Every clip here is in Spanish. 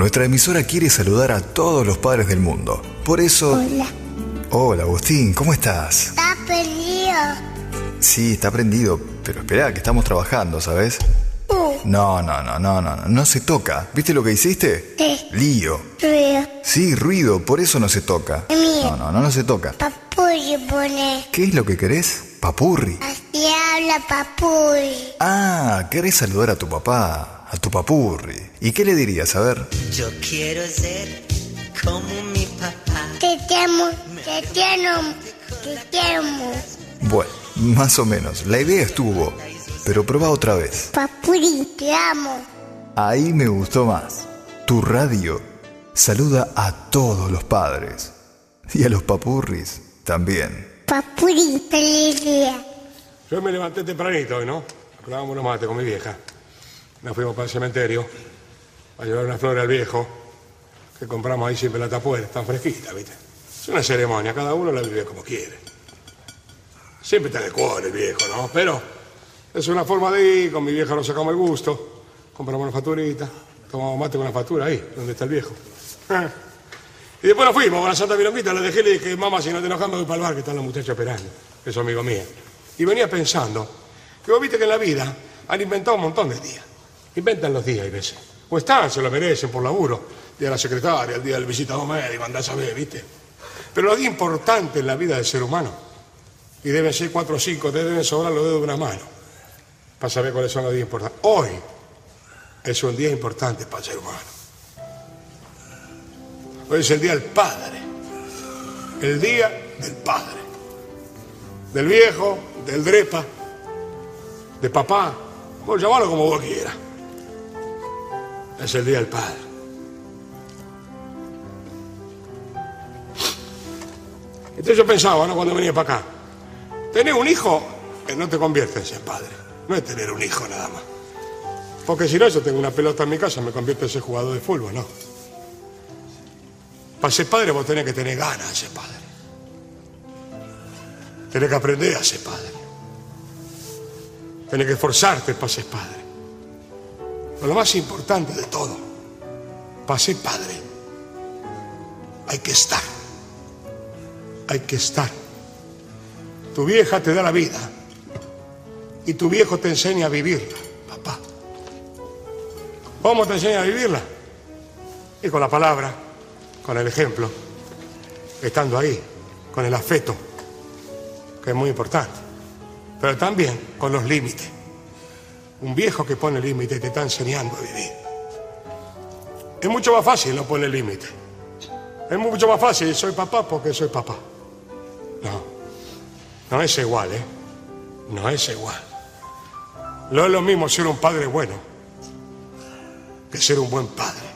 nuestra emisora quiere saludar a todos los padres del mundo. Por eso... Hola. Hola, Agustín, ¿cómo estás? Está perdido. Sí, está prendido, pero espera, que estamos trabajando, ¿sabes? Uh, No, no, no, no, no, no se toca. ¿Viste lo que hiciste? ¿Qué? Lío. ruido. Sí, ruido, por eso no se toca. Mío. No, no, no, no se toca. Papurri pone. ¿Qué es lo que querés? Papurri. Así habla papurri. Ah, querés saludar a tu papá, a tu papurri. ¿Y qué le dirías? A ver. Yo quiero ser como mi papá. Te amo, te amo, te amo. Bueno, más o menos. La idea estuvo, pero probá otra vez. Papurri, te amo. Ahí me gustó más. Tu radio saluda a todos los padres. Y a los papurris también. Papurri, feliz día. Yo me levanté tempranito hoy, ¿no? Unos mates con mi vieja. Nos fuimos para el cementerio a llevar una flor al viejo que compramos ahí siempre la tapuera, tan fresquita, ¿viste? Es una ceremonia, cada uno la vive como quiere. Siempre está de cuore el viejo, ¿no? Pero es una forma de ir, con mi vieja nos sacamos el gusto, compramos una facturita, tomamos mate con la factura ahí, donde está el viejo. Y después nos fuimos con la Santa Milonguita, le dejé y le dije, mamá, si no te enojas me voy para el bar, que están los muchachos esperando, que son amigos míos. Y venía pensando que vos viste que en la vida han inventado un montón de días. Inventan los días, hay veces. O están, se lo merecen por laburo. Día de la secretaria, el día del visitado médico, andás a ver, ¿viste? Pero los días importantes en la vida del ser humano, y deben ser cuatro o cinco, te deben sobrar los dedos de una mano, para saber cuáles son los días importantes. Hoy es un día importante para el ser humano. Hoy es el día del padre. El día del padre. Del viejo, del drepa, de papá. Vos como vos quieras. Es el día del padre. Entonces yo pensaba, ¿no? Cuando venía para acá, tener un hijo que no te conviertes en padre. No es tener un hijo nada más. Porque si no, yo tengo una pelota en mi casa, me convierto en ese jugador de fútbol, ¿no? Para ser padre vos tenés que tener ganas de ser padre. Tenés que aprender a ser padre. Tenés que esforzarte para ser padre. Pero lo más importante de todo, para ser padre, hay que estar. Hay que estar. Tu vieja te da la vida y tu viejo te enseña a vivirla, papá. ¿Cómo te enseña a vivirla? Y con la palabra, con el ejemplo, estando ahí, con el afecto, que es muy importante, pero también con los límites. Un viejo que pone límites te está enseñando a vivir. Es mucho más fácil no poner límites. Es mucho más fácil, soy papá porque soy papá. No, no es igual, ¿eh? No es igual. No es lo mismo ser un padre bueno que ser un buen padre.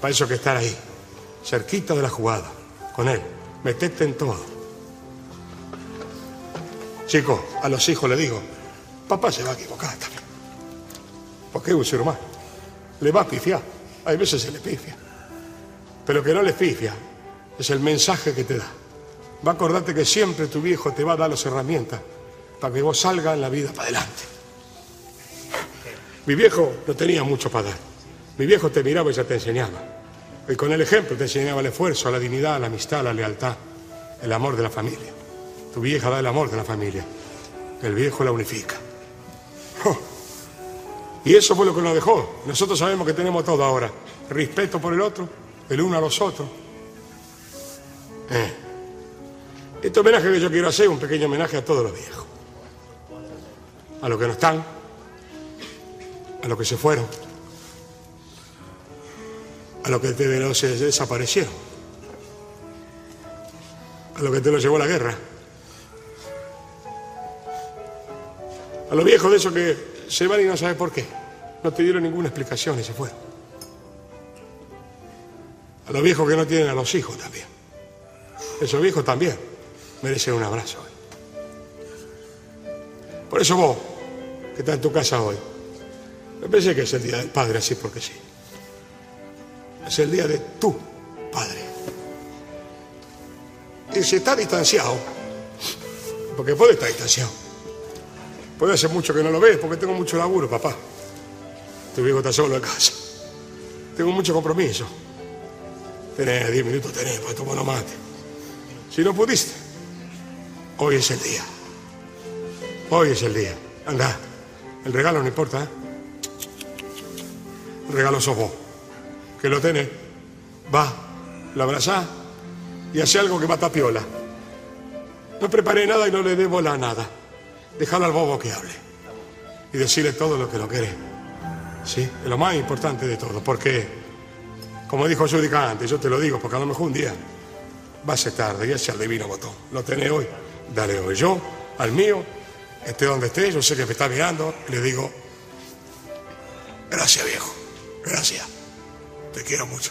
Para eso que estar ahí, cerquita de la jugada, con él, meterte en todo. Chicos, a los hijos le digo, papá se va a equivocar. Porque es un ser humano. Le va a pifiar. Hay veces se le pifia. Pero que no le pifia es el mensaje que te da. Va a acordarte que siempre tu viejo te va a dar las herramientas para que vos salgas en la vida para adelante. Mi viejo no tenía mucho para dar. Mi viejo te miraba y ya te enseñaba. Y con el ejemplo te enseñaba el esfuerzo, la dignidad, la amistad, la lealtad, el amor de la familia. Tu vieja da el amor de la familia. El viejo la unifica. Y eso fue lo que nos dejó. Nosotros sabemos que tenemos todo ahora. Respeto por el otro, el uno a los otros. Eh. Este homenaje que yo quiero hacer es un pequeño homenaje a todos los viejos. A los que no están, a los que se fueron, a los que te se desaparecieron, a los que te lo llevó la guerra, a los viejos de esos que se van y no sabes por qué, no te dieron ninguna explicación y se fueron, a los viejos que no tienen a los hijos también, esos viejos también merecen un abrazo. Por eso vos, que estás en tu casa hoy, me parece que es el día del padre, así porque sí. Es el día de tu padre. Y si está distanciado, porque puede estar distanciado, puede hacer mucho que no lo ves, porque tengo mucho laburo, papá. Tu viejo está solo en casa. tengo mucho compromiso. Tenés 10 minutos, tenés para tomar unos mate. Si no pudiste, hoy es el día. Hoy es el día. Anda, el regalo no importa, ¿eh? El regalo sos vos, que lo tenés. Va, lo abrazás y hace algo que mata piola. No preparé nada y no le dé bola a nada. Déjalo al bobo que hable. Y decirle todo lo que lo querés. Sí, es lo más importante de todo. Porque, como dijo Judica antes, yo te lo digo, porque a lo mejor un día va a ser tarde y ese al divino botón. Lo tenés hoy, dale hoy. Yo, al mío, esté donde esté, yo sé que me está mirando, le digo, gracias viejo, gracias. Te quiero mucho.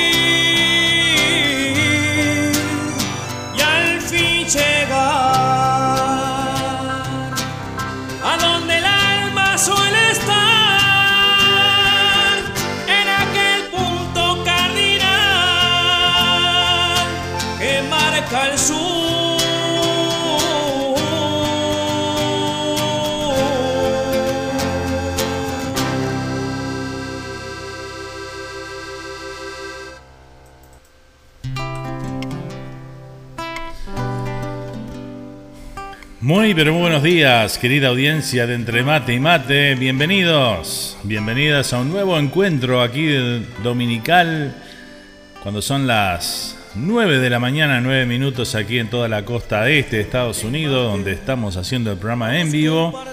Muy pero muy buenos días, querida audiencia de Entre Mate y Mate. Bienvenidos, bienvenidas a un nuevo encuentro aquí de dominical, cuando son las 9 de la mañana, 9 minutos aquí en toda la costa este de Estados Unidos, donde estamos haciendo el programa en vivo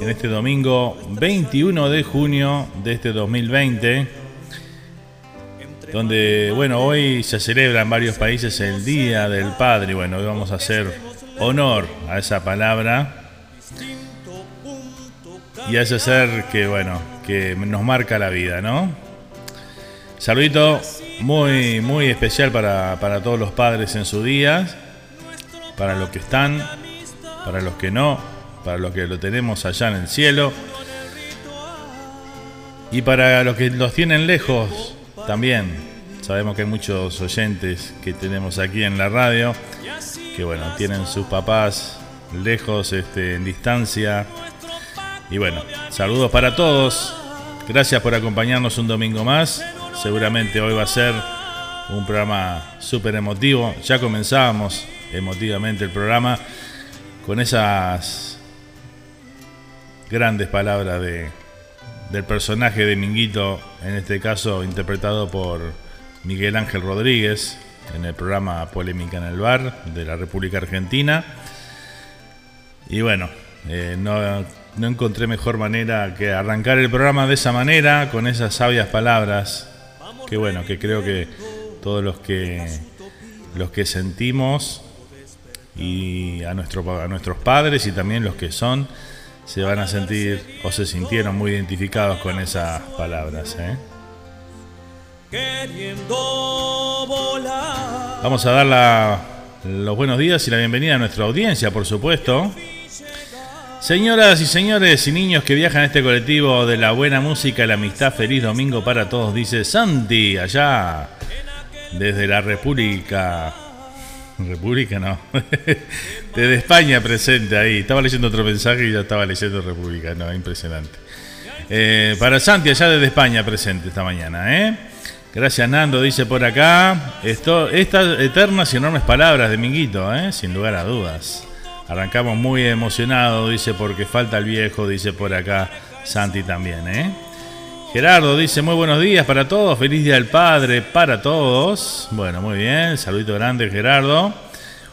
en este domingo 21 de junio de este 2020 donde, bueno, hoy se celebra en varios países el Día del Padre. Y bueno, hoy vamos a hacer honor a esa palabra y a ese ser que, bueno, que nos marca la vida, ¿no? Saludito muy, muy especial para, para todos los padres en su día, para los que están, para los que no, para los que lo tenemos allá en el cielo y para los que los tienen lejos también. Sabemos que hay muchos oyentes que tenemos aquí en la radio que bueno, tienen sus papás lejos, este, en distancia. Y bueno, saludos para todos. Gracias por acompañarnos un domingo más. Seguramente hoy va a ser un programa súper emotivo. Ya comenzábamos emotivamente el programa con esas grandes palabras de, del personaje de Minguito, en este caso interpretado por Miguel Ángel Rodríguez en el programa Polémica en el Bar de la República Argentina. Y bueno, eh, no, encontré mejor manera que arrancar el programa de esa manera, con esas sabias palabras, que bueno, que creo que todos los que, los que sentimos y a, nuestro, a nuestros padres y también los que son, se van a sentir o se sintieron muy identificados con esas palabras. ¿eh? Vamos a dar los buenos días y la bienvenida a nuestra audiencia, por supuesto. Señoras y señores y niños que viajan en este colectivo de la buena música y la amistad, feliz domingo para todos, dice Santi, allá desde la República. República no. desde España presente ahí. Estaba leyendo otro mensaje y ya estaba leyendo República, no, impresionante. Eh, para Santi, allá desde España presente esta mañana, ¿eh? Gracias Nando, dice por acá. Estas eternas y enormes palabras de Minguito, ¿eh? sin lugar a dudas. Arrancamos muy emocionados, dice, porque falta el viejo, dice por acá Santi también. ¿eh? Gerardo dice, muy buenos días para todos, feliz día del padre para todos. Bueno, muy bien, saludito grande Gerardo.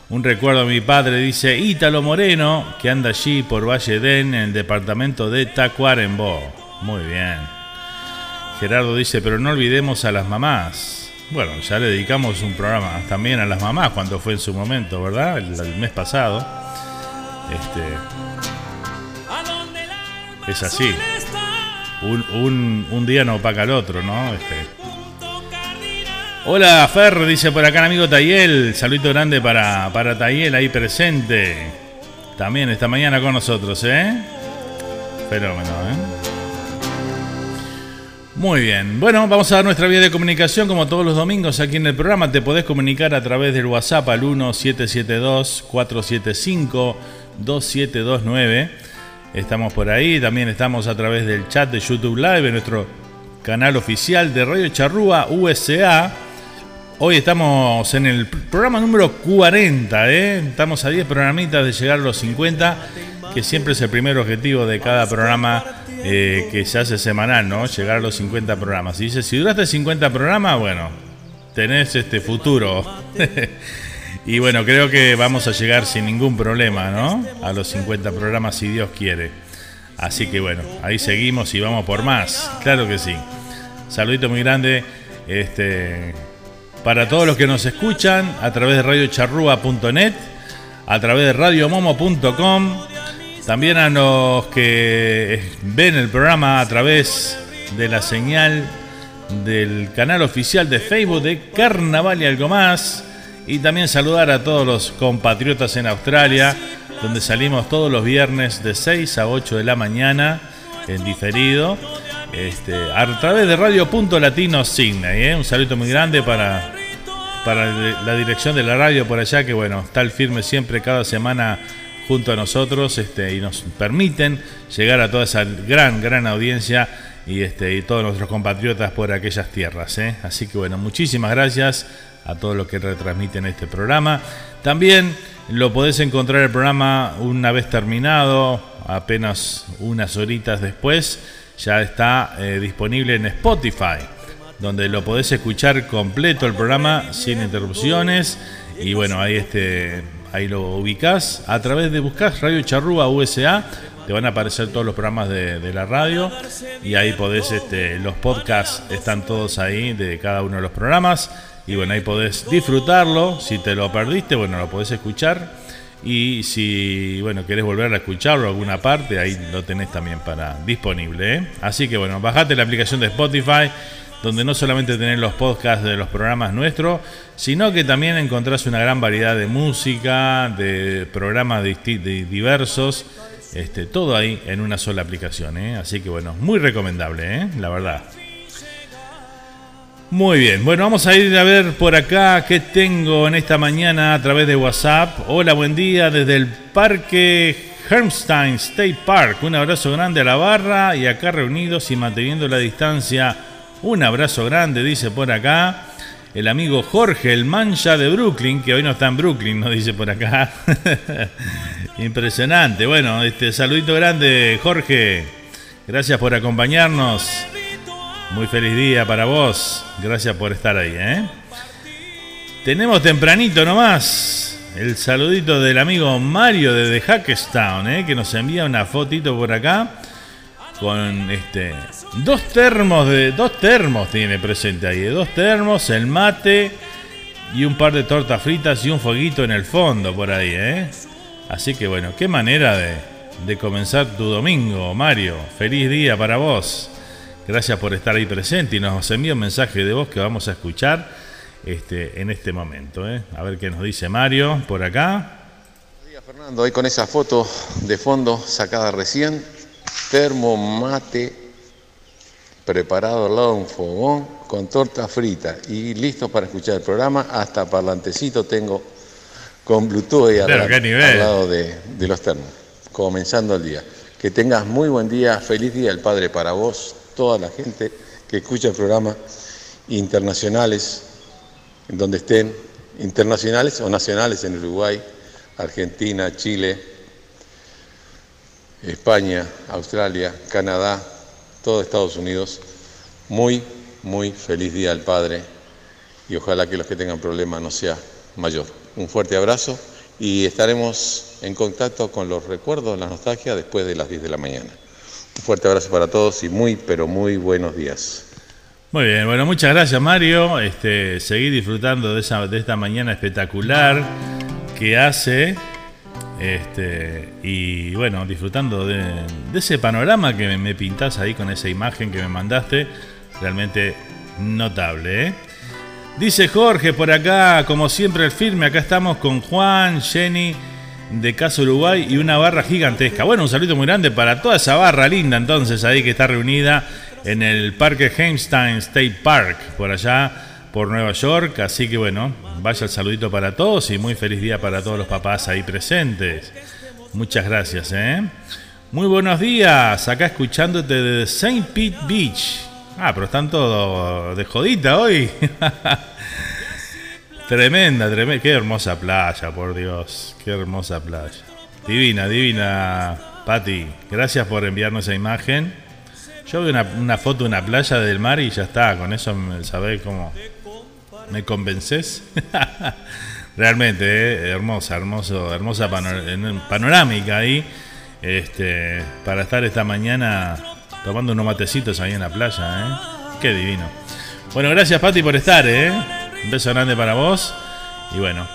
Un recuerdo a mi padre, dice Ítalo Moreno, que anda allí por Valle Den, en el departamento de Tacuarembó. Muy bien. Gerardo dice, pero no olvidemos a las mamás. Bueno, ya le dedicamos un programa también a las mamás cuando fue en su momento, ¿verdad? El, mes pasado. Este. Es así. Un, día no opaca al otro, ¿no? Este. Hola Fer, dice por acá el amigo Tayel. Saludito grande para, para Tayel ahí presente. También esta mañana con nosotros, ¿eh? Fenómeno, ¿eh? Muy bien, bueno, vamos a dar nuestra vía de comunicación como todos los domingos aquí en el programa. Te podés comunicar a través del WhatsApp al 1772-475-2729. Estamos por ahí, también estamos a través del chat de YouTube Live, nuestro canal oficial de Radio Charrúa USA. Hoy estamos en el programa número 40, ¿eh? estamos a 10 programitas de llegar a los 50, que siempre es el primer objetivo de cada programa eh, que se hace semanal, ¿no? Llegar a los 50 programas. Y dice, si duraste 50 programas, bueno, tenés este futuro. y bueno, creo que vamos a llegar sin ningún problema, ¿no? A los 50 programas, si Dios quiere. Así que bueno, ahí seguimos y vamos por más. Claro que sí. Saludito muy grande. Este, para todos los que nos escuchan a través de radiocharrúa.net, a través de radiomomo.com, también a los que ven el programa a través de la señal del canal oficial de Facebook de Carnaval y algo más. Y también saludar a todos los compatriotas en Australia, donde salimos todos los viernes de 6 a 8 de la mañana en diferido. Este, a través de Radio Punto Latino Sydney. ¿eh? Un saludo muy grande para, para la dirección de la radio por allá, que bueno, está el firme siempre cada semana junto a nosotros este, y nos permiten llegar a toda esa gran, gran audiencia y, este, y todos nuestros compatriotas por aquellas tierras. ¿eh? Así que bueno, muchísimas gracias a todos los que retransmiten este programa. También lo podés encontrar el programa una vez terminado, apenas unas horitas después, ya está eh, disponible en Spotify, donde lo podés escuchar completo el programa sin interrupciones. Y bueno, ahí este, ahí lo ubicás. A través de buscar Radio Charrúa USA, te van a aparecer todos los programas de, la radio y ahí podés, este, los podcasts están todos ahí de cada uno de los programas. Y bueno, ahí podés disfrutarlo. Si te lo perdiste, bueno, lo podés escuchar. Y si, bueno, querés volver a escucharlo alguna parte, ahí lo tenés también para disponible. ¿eh? Así que bueno, bajate la aplicación de Spotify donde no solamente tenés los podcasts de los programas nuestros, sino que también encontrás una gran variedad de música, de programas diversos, este, todo ahí en una sola aplicación. ¿eh? Así que bueno, muy recomendable, ¿eh? la verdad. Muy bien, bueno, vamos a ir a ver por acá qué tengo en esta mañana a través de WhatsApp. Hola, buen día desde el Parque Hermstein State Park. Un abrazo grande a la barra y acá reunidos y manteniendo la distancia. Un abrazo grande, dice por acá el amigo Jorge, el mancha de Brooklyn, que hoy no está en Brooklyn, nos dice por acá. Impresionante. Bueno, este saludito grande, Jorge. Gracias por acompañarnos. Muy feliz día para vos. Gracias por estar ahí, ¿eh? Tenemos tempranito nomás el saludito del amigo Mario de Hackestown, ¿eh? que nos envía una fotito por acá con este dos termos de dos termos tiene presente ahí, dos termos, el mate y un par de tortas fritas y un fueguito en el fondo por ahí, ¿eh? Así que bueno, qué manera de, de comenzar tu domingo, Mario. Feliz día para vos. Gracias por estar ahí presente y nos envía un mensaje de voz que vamos a escuchar este, en este momento. ¿eh? A ver qué nos dice Mario por acá. Buenos días, Fernando. Hoy con esa foto de fondo sacada recién, termo mate preparado al lado de un fogón con torta frita y listo para escuchar el programa. Hasta parlantecito tengo con Bluetooth ahí al, lado de, de los termos, comenzando el día. Que tengas muy buen día, feliz día del Padre para vos, toda la gente que escucha el programa, internacionales, en donde estén, internacionales o nacionales en Uruguay, Argentina, Chile, España, Australia, Canadá, todo Estados Unidos. Muy, muy feliz Día del Padre y ojalá que los que tengan problemas no sea mayor. Un fuerte abrazo y estaremos en contacto con los recuerdos, la nostalgia después de las 10 de la mañana. Un fuerte abrazo para todos y muy, pero muy buenos días. Muy bien, bueno, muchas gracias Mario. Este, seguir disfrutando de, esa, de esta mañana espectacular que hace. Este, y bueno, disfrutando de, ese panorama que me, pintás ahí con esa imagen que me mandaste. Realmente notable, ¿eh? Dice Jorge por acá, como siempre el firme, acá estamos con Juan, Jenny de Casa Uruguay y una barra gigantesca. Bueno, un saludo muy grande para toda esa barra linda entonces ahí que está reunida en el Parque Hamstein State Park, por allá por Nueva York. Así que bueno, vaya el saludito para todos y muy feliz día para todos los papás ahí presentes. Muchas gracias, ¿eh? Muy buenos días, acá escuchándote de St. Pete Beach. Ah, pero están todos de jodita hoy. tremenda, tremenda. Qué hermosa playa, por Dios. Qué hermosa playa. Divina, divina, Patti. Gracias por enviarnos esa imagen. Yo veo una, foto de una playa del mar y ya está. Con eso, ¿sabés cómo? ¿Me convences? Realmente, ¿eh? hermosa, hermoso, hermosa panorámica ahí. Este, para estar esta mañana tomando unos matecitos ahí en la playa, ¿eh? Qué divino. Bueno, gracias Pati por estar, ¿eh? Un beso grande para vos. Y bueno,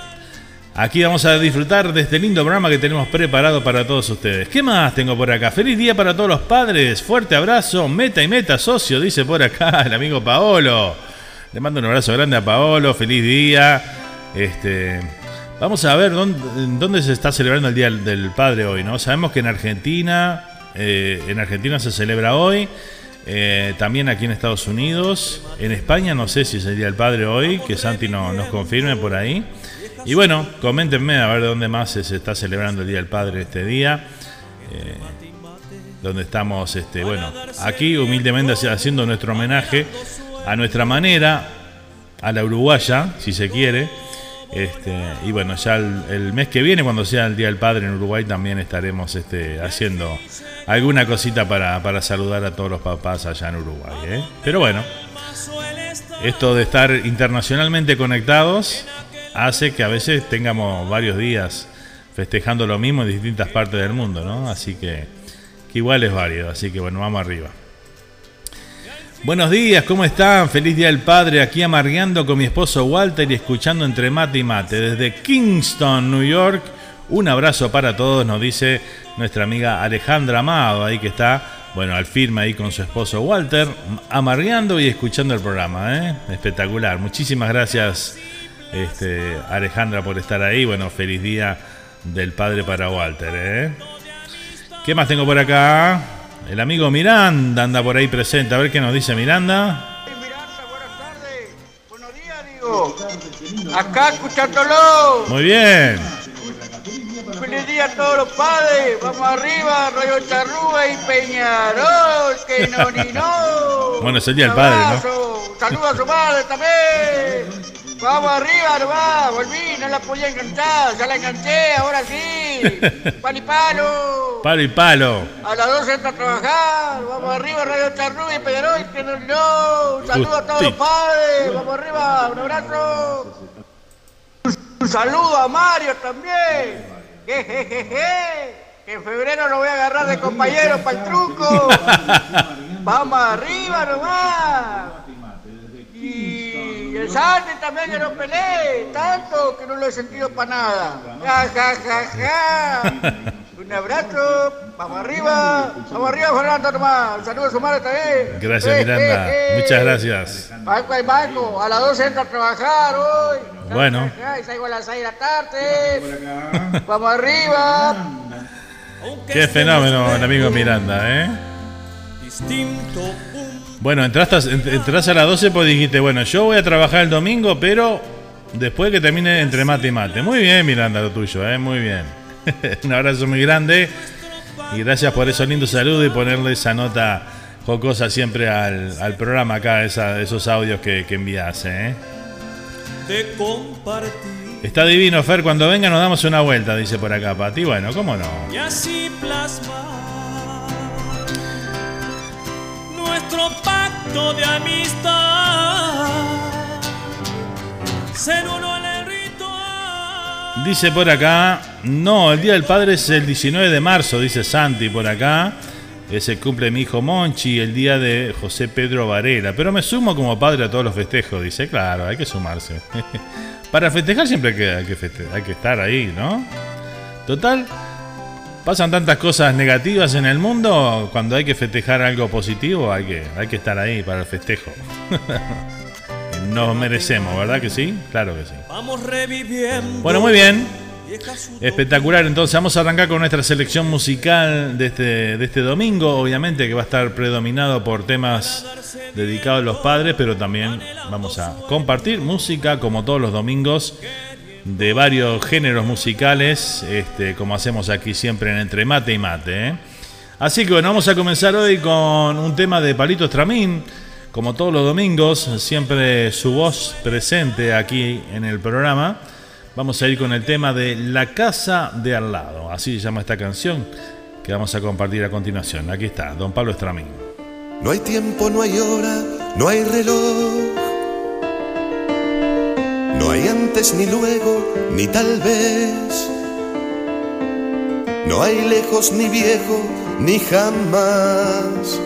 aquí vamos a disfrutar de este lindo programa que tenemos preparado para todos ustedes. ¿Qué más tengo por acá? Feliz día para todos los padres. Fuerte abrazo. Meta y meta, socio, dice por acá el amigo Paolo. Le mando un abrazo grande a Paolo. Feliz día. Este. Vamos a ver dónde, se está celebrando el Día del Padre hoy, ¿no? Sabemos que en Argentina, eh, en Argentina se celebra hoy. Eh, también aquí en Estados Unidos. En España no sé si es el Día del Padre hoy, que Santi no, nos confirme por ahí. Y bueno, coméntenme a ver de dónde más se está celebrando el Día del Padre este día. Eh, donde estamos, este, bueno, aquí humildemente haciendo nuestro homenaje a nuestra manera, a la uruguaya, si se quiere. Este, y bueno, ya el, mes que viene, cuando sea el Día del Padre en Uruguay, también estaremos este, haciendo alguna cosita para, para, saludar a todos los papás allá en Uruguay. ¿eh? Pero bueno, esto de estar internacionalmente conectados hace que a veces tengamos varios días festejando lo mismo en distintas partes del mundo, ¿no? Así que, que igual es válido. Así que bueno, vamos arriba. Buenos días, ¿cómo están? Feliz Día del Padre, aquí amargueando con mi esposo Walter y escuchando entre mate y mate. Desde Kingston, New York, un abrazo para todos, nos dice nuestra amiga Alejandra Amado, ahí que está Bueno, al firme ahí con su esposo Walter, amarreando y escuchando el programa, ¿eh? Espectacular. Muchísimas gracias, este, Alejandra, por estar ahí. Bueno, feliz día del padre para Walter, ¿eh? ¿Qué más tengo por acá? El amigo Miranda anda por ahí presente. A ver qué nos dice Miranda. Miranda, buenas tardes. Buenos días, digo. Acá escuchándolo. Muy bien. Feliz día a todos los padres. Vamos arriba, Rayo Charrúa y Peñarol. Que no ni no. Bueno, es el día del padre, ¿no? ¿no? Saludos a su madre también. Vamos arriba nomás, volví, no la podía enganchar, ya la enganché, ahora sí. Palo y palo. Palo y palo. A las 12 entra a trabajar. Vamos arriba, Radio Charrúa y Peñarol. Que no no. Un saludo a todos los padres. Vamos arriba, un abrazo. Un saludo a Mario también. Jejejeje. Que en febrero lo voy a agarrar de compañero para el truco. Vamos arriba nomás. Y el Santi también que no peleé, tanto que no lo he sentido para nada. Ja, ja, ja, ja. Un abrazo, vamos arriba, vamos arriba Fernando nomás. Un saludo a su madre también. Gracias, Eh, Miranda. eh, eh. Muchas gracias. Marco y Marco, a las 12 entra a trabajar hoy. Bueno. Y salgo a las 6 de la tarde. Vamos arriba. Qué fenómeno el amigo Miranda, ¿eh? Distinto, Bueno, entraste, ent- entraste a las 12 pues dijiste, bueno, yo voy a trabajar el domingo, pero después que termine entre mate y mate. Muy bien, Miranda, lo tuyo, ¿eh? Muy bien. Un abrazo muy grande y gracias por esos lindos saludos y ponerle esa nota jocosa siempre al, al programa acá, esa- esos audios que, que envías, ¿eh? Está divino, Fer, cuando venga nos damos una vuelta, dice por acá, Pati. Bueno, ¿cómo no? y así plasmar nuestro pacto de amistad. Uno en el ritual. Dice por acá, no, el Día del Padre es el 19 de marzo, dice Santi por acá. Es el cumple de mi hijo Monchi, el día de José Pedro Varela. Pero me sumo como padre a todos los festejos, dice. Claro, hay que sumarse. Para festejar siempre hay que, hay que, feste- hay que estar ahí, ¿no? Total, pasan tantas cosas negativas en el mundo, cuando hay que festejar algo positivo, hay que, hay que estar ahí para el festejo. Nos merecemos, ¿verdad que sí? Claro que sí. Vamos reviviendo. Bueno, muy bien. Espectacular, entonces vamos a arrancar con nuestra selección musical de este, de este domingo, obviamente que va a estar predominado por temas dedicados a los padres, pero también vamos a compartir música como todos los domingos de varios géneros musicales, este, como hacemos aquí siempre en Entre Mate y Mate. ¿eh? Así que bueno, vamos a comenzar hoy con un tema de Palito Estramín, como todos los domingos, siempre su voz presente aquí en el programa. Vamos a ir con el tema de La Casa de Al lado, así se llama esta canción que vamos a compartir a continuación. Aquí está, don Pablo Estramín. No hay tiempo, no hay hora, no hay reloj. Ni luego, ni tal vez. No hay lejos ni viejo, ni jamás.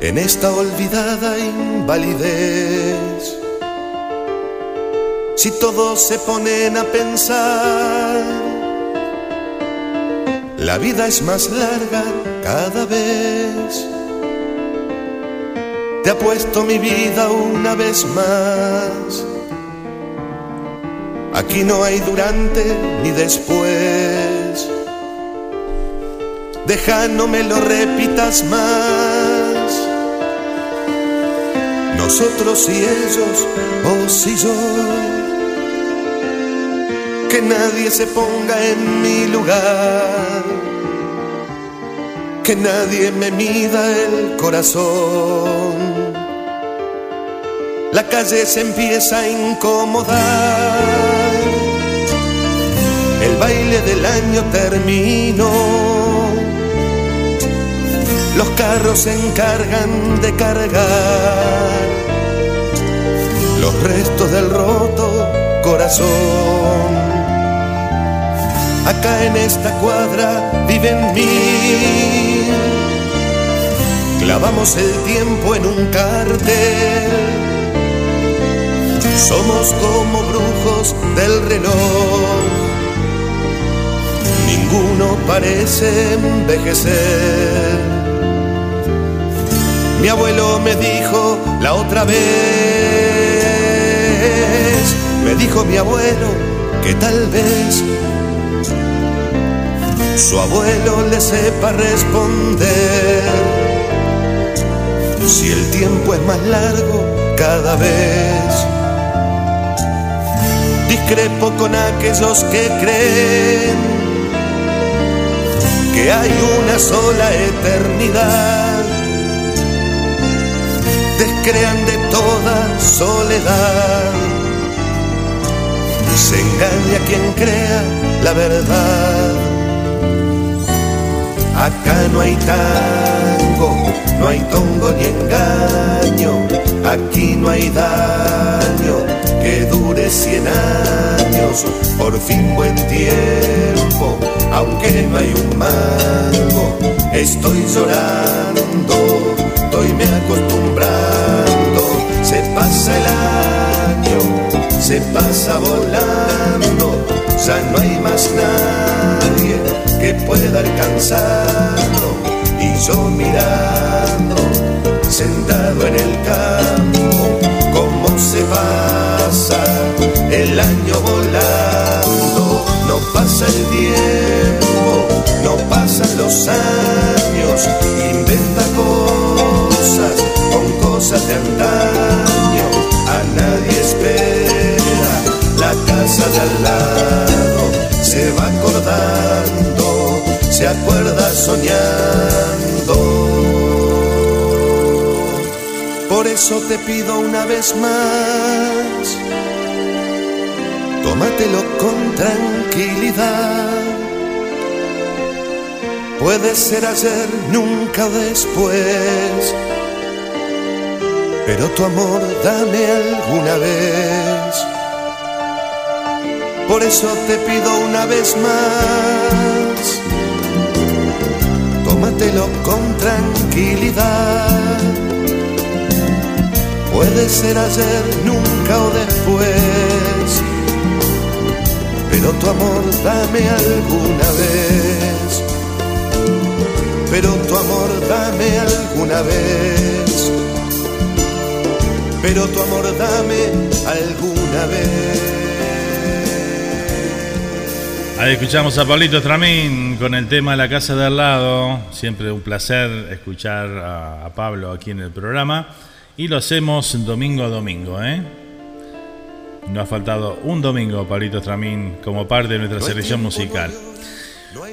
En esta olvidada invalidez. Si todos se ponen a pensar, la vida es más larga cada vez. Te apuesto mi vida una vez más. Aquí no hay durante ni después. Deja, no me lo repitas más. Nosotros y ellos, vos y yo. Que nadie se ponga en mi lugar que nadie me mida el corazón. La calle se empieza a incomodar. El baile del año terminó. Los carros se encargan de cargar los restos del roto corazón. Acá en esta cuadra viven mil. Clavamos el tiempo en un cartel. Somos como brujos del reloj. Ninguno parece envejecer. Mi abuelo me dijo la otra vez, me dijo mi abuelo que tal vez su abuelo le sepa responder. Si el tiempo es más largo cada vez, discrepo con aquellos que creen que hay una sola eternidad. Descrean de toda soledad. Se engaña quien crea la verdad. Acá no hay tango, no hay tongo ni engaño, aquí no hay daño que dure cien años, por fin buen tiempo, aunque no hay un mango, estoy llorando, estoy me acostumbrando, se pasa el año, se pasa volando, ya no hay más nadie que pueda alcanzarlo. Y yo mirando, sentado en el campo, cómo se pasa el año volando, el tiempo, no pasan los años, inventa cosas con cosas de antaño, a nadie espera, la casa de al lado se va acordando se acuerda soñando. Por eso te pido una vez más, tómatelo con tranquilidad. Puede ser ayer, nunca después, pero tu amor dame alguna vez. Por eso te pido una vez más tómatelo con tranquilidad. Puede ser ayer, nunca o después, pero tu amor dame alguna vez. Pero tu amor dame alguna vez. Pero tu amor dame alguna vez. Ahí escuchamos a Pablito Tramín con el tema La Casa de Al lado. Siempre un placer escuchar a, Pablo aquí en el programa. Y lo hacemos domingo a domingo, ¿eh? No ha faltado un domingo, Pablito Tramín, como parte de nuestra selección musical.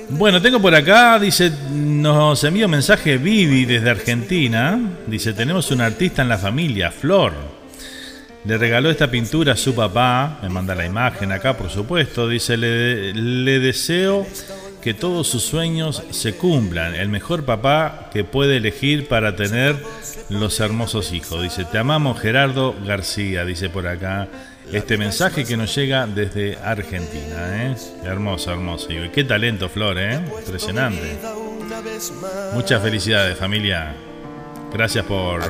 Bueno, tengo por acá, dice, nos envía un mensaje Vivi desde Argentina. Dice, tenemos un artista en la familia, Flor. Le regaló esta pintura a su papá, me manda la imagen acá por supuesto, dice, le, le deseo que todos sus sueños se cumplan, el mejor papá que puede elegir para tener los hermosos hijos. Dice, te amamos Gerardo García, dice por acá este mensaje que nos llega desde Argentina. ¿eh? Hermoso, hermoso. Y qué talento, Flor, ¿eh? impresionante. Muchas felicidades, familia. Gracias por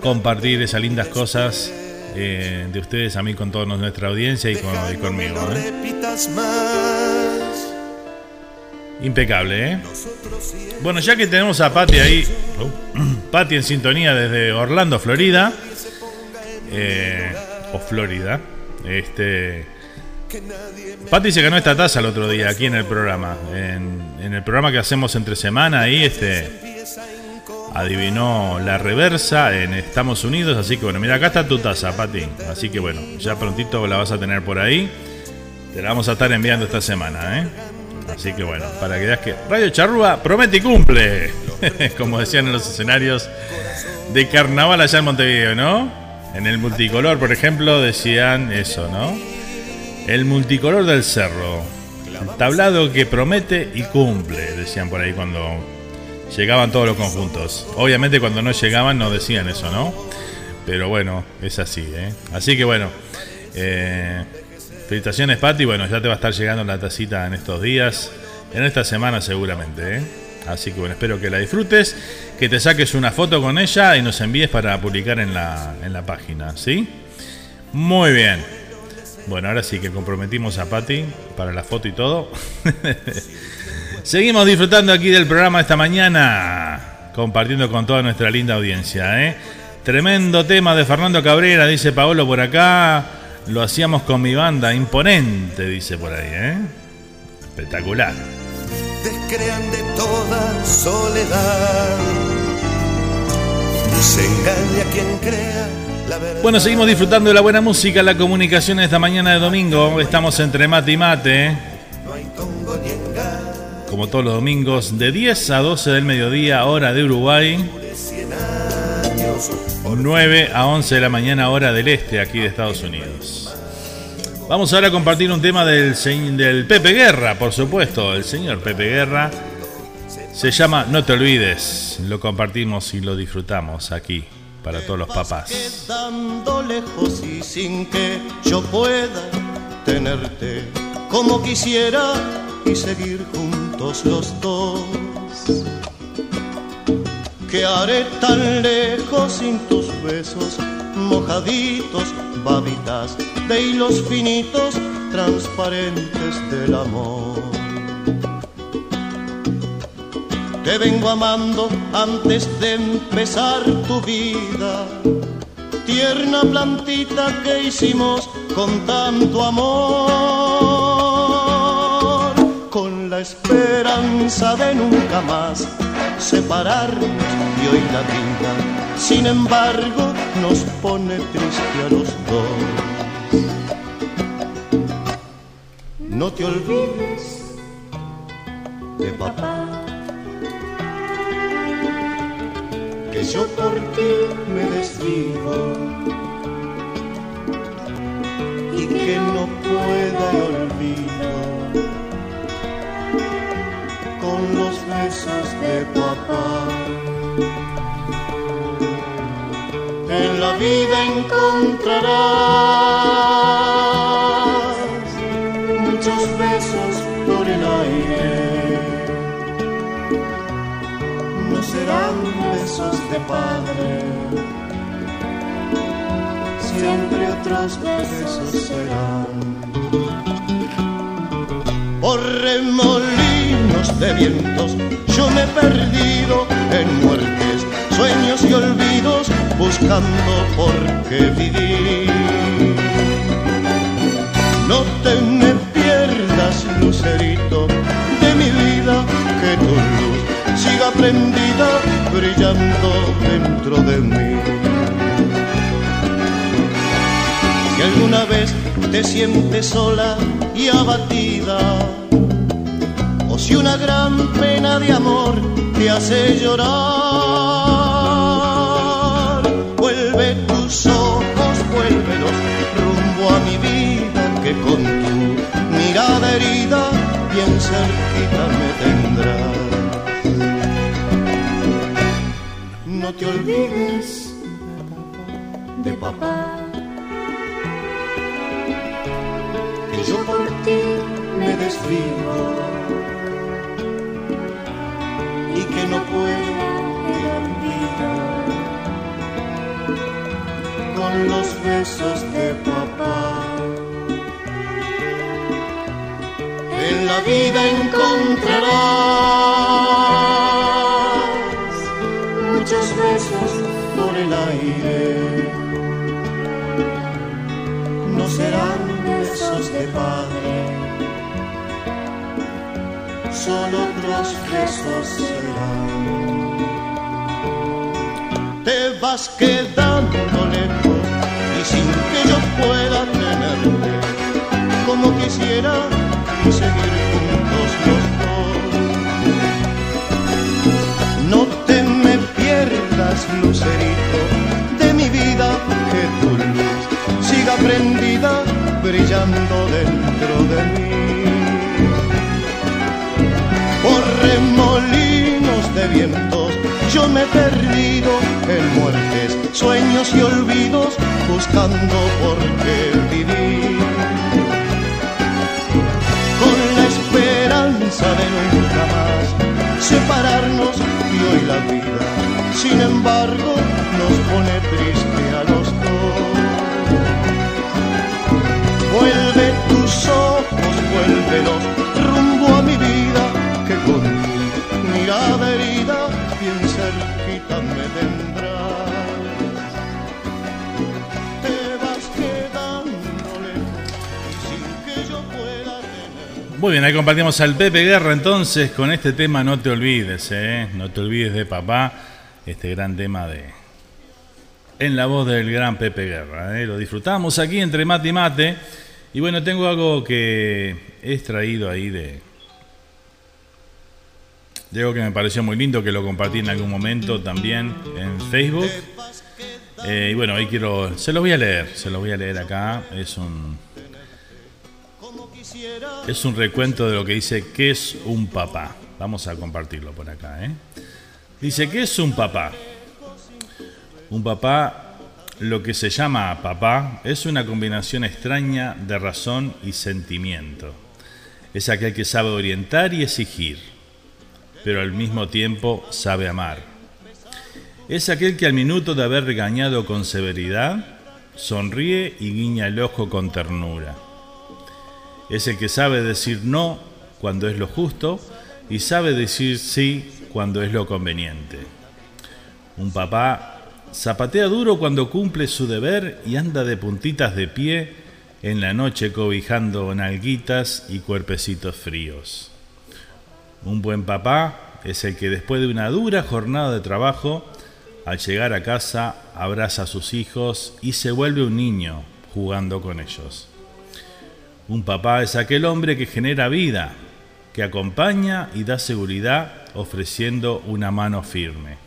compartir esas lindas cosas eh, de ustedes a mí con toda nuestra audiencia y, conmigo. ¿eh? Impecable, ¿eh? Bueno, ya que tenemos a Patti ahí, uh, Patti en sintonía desde Orlando, Florida, eh, o Florida, este, Patti se ganó esta taza el otro día aquí en el programa, en, el programa que hacemos entre semana ahí, este, adivinó la reversa en Estados Unidos. Así que bueno, mira, acá está tu taza, Pati. Así que bueno, ya prontito la vas a tener por ahí. Te la vamos a estar enviando esta semana, ¿eh? Así que bueno, para que veas que Radio Charrúa promete y cumple. Como decían en los escenarios de carnaval allá en Montevideo, ¿no? En el multicolor, por ejemplo, decían eso, ¿no? El multicolor del cerro. Tablado que promete y cumple, decían por ahí cuando llegaban todos los conjuntos. Obviamente cuando no llegaban no decían eso, ¿no? Pero bueno, es así, ¿eh? Así que bueno, eh, felicitaciones Pati, bueno, ya te va a estar llegando la tacita en estos días, en esta semana seguramente, ¿eh? Así que bueno, espero que la disfrutes, que te saques una foto con ella y nos envíes para publicar en la, en la página, ¿sí? Muy bien. Bueno, ahora sí que comprometimos a Patti para la foto y todo. Seguimos disfrutando aquí del programa esta mañana, compartiendo con toda nuestra linda audiencia. ¿eh? Tremendo tema de Fernando Cabrera, dice Paolo por acá. Lo hacíamos con mi banda, imponente, dice por ahí. ¿eh? Espectacular. Descrean de toda soledad. Se engaña quien crea la verdad. Bueno, seguimos disfrutando de la buena música, la comunicación esta mañana de domingo. Estamos entre mate y mate. Engaño. Como todos los domingos, de 10 a 12 del mediodía, hora de Uruguay. años. 9 a 11 de la mañana, hora del este, aquí de Estados Unidos. Vamos ahora a compartir un tema del, del Pepe Guerra, por supuesto, el señor Pepe Guerra. Se llama No te olvides. Lo compartimos y lo disfrutamos aquí para todos los papás. Quedando lejos y sin que yo pueda tenerte como quisiera y seguir juntos los dos. Que haré tan lejos sin tus besos mojaditos, babitas de hilos finitos transparentes del amor. Te vengo amando antes de empezar tu vida tierna plantita que hicimos con tanto amor, con la esperanza de nunca más separarnos y hoy la vida, sin embargo, nos pone triste a los dos. No te olvides de papá. Que yo por ti me desvivo y que no pueda el olvido con los besos de papá. En la vida encontrarás muchos besos por el aire no serán besos de padre, siempre otros besos serán. Por remolinos de vientos yo me he perdido en muertes, sueños y olvidos, buscando por qué vivir. No te me pierdas, lucerito de mi vida, que tu siga prendida, brillando dentro de mí. Si alguna vez te sientes sola y abatida, o si una gran pena de amor te hace llorar, vuelve tus ojos, vuélvelos rumbo a mi vida, que con tu mirada herida bien cerquita me tendrás. No te olvides de papá. Que yo por ti me desvivo y que no puedo el olvido con los besos de papá. En la vida encontrarás solo otros besos serán. Te vas quedando lejos y sin que yo pueda tenerte como quisiera seguir juntos los dos. No te me pierdas, lucerito de mi vida, que tu luz siga prendida, brillando dentro de mí. Por remolinos de vientos yo me he perdido en muertes, sueños y olvidos, buscando por qué vivir. Con la esperanza de nunca más separarnos y hoy la vida, sin embargo, Muy bien, ahí compartimos al Pepe Guerra entonces con este tema No te olvides, ¿eh? No te olvides de papá, este gran tema de... En la voz del gran Pepe Guerra, ¿eh? Lo disfrutamos aquí entre mate y mate. Y bueno, tengo algo que he extraído ahí de... De algo que me pareció muy lindo, que lo compartí en algún momento también en Facebook. Eh, y bueno, ahí quiero... Se lo voy a leer, se lo voy a leer acá. Es un es un recuento de lo que dice ¿Qué es un papá? Vamos a compartirlo por acá. ¿eh? Dice ¿Qué es un papá? Un papá, lo que se llama papá, es una combinación extraña de razón y sentimiento. Es aquel que sabe orientar y exigir, pero al mismo tiempo sabe amar. Es aquel que al minuto de haber regañado con severidad, sonríe y guiña el ojo con ternura es el que sabe decir no cuando es lo justo y sabe decir sí cuando es lo conveniente. Un papá zapatea duro cuando cumple su deber y anda de puntitas de pie en la noche cobijando nalguitas y cuerpecitos fríos. Un buen papá es el que después de una dura jornada de trabajo, al llegar a casa abraza a sus hijos y se vuelve un niño jugando con ellos. Un papá es aquel hombre que genera vida, que acompaña y da seguridad ofreciendo una mano firme.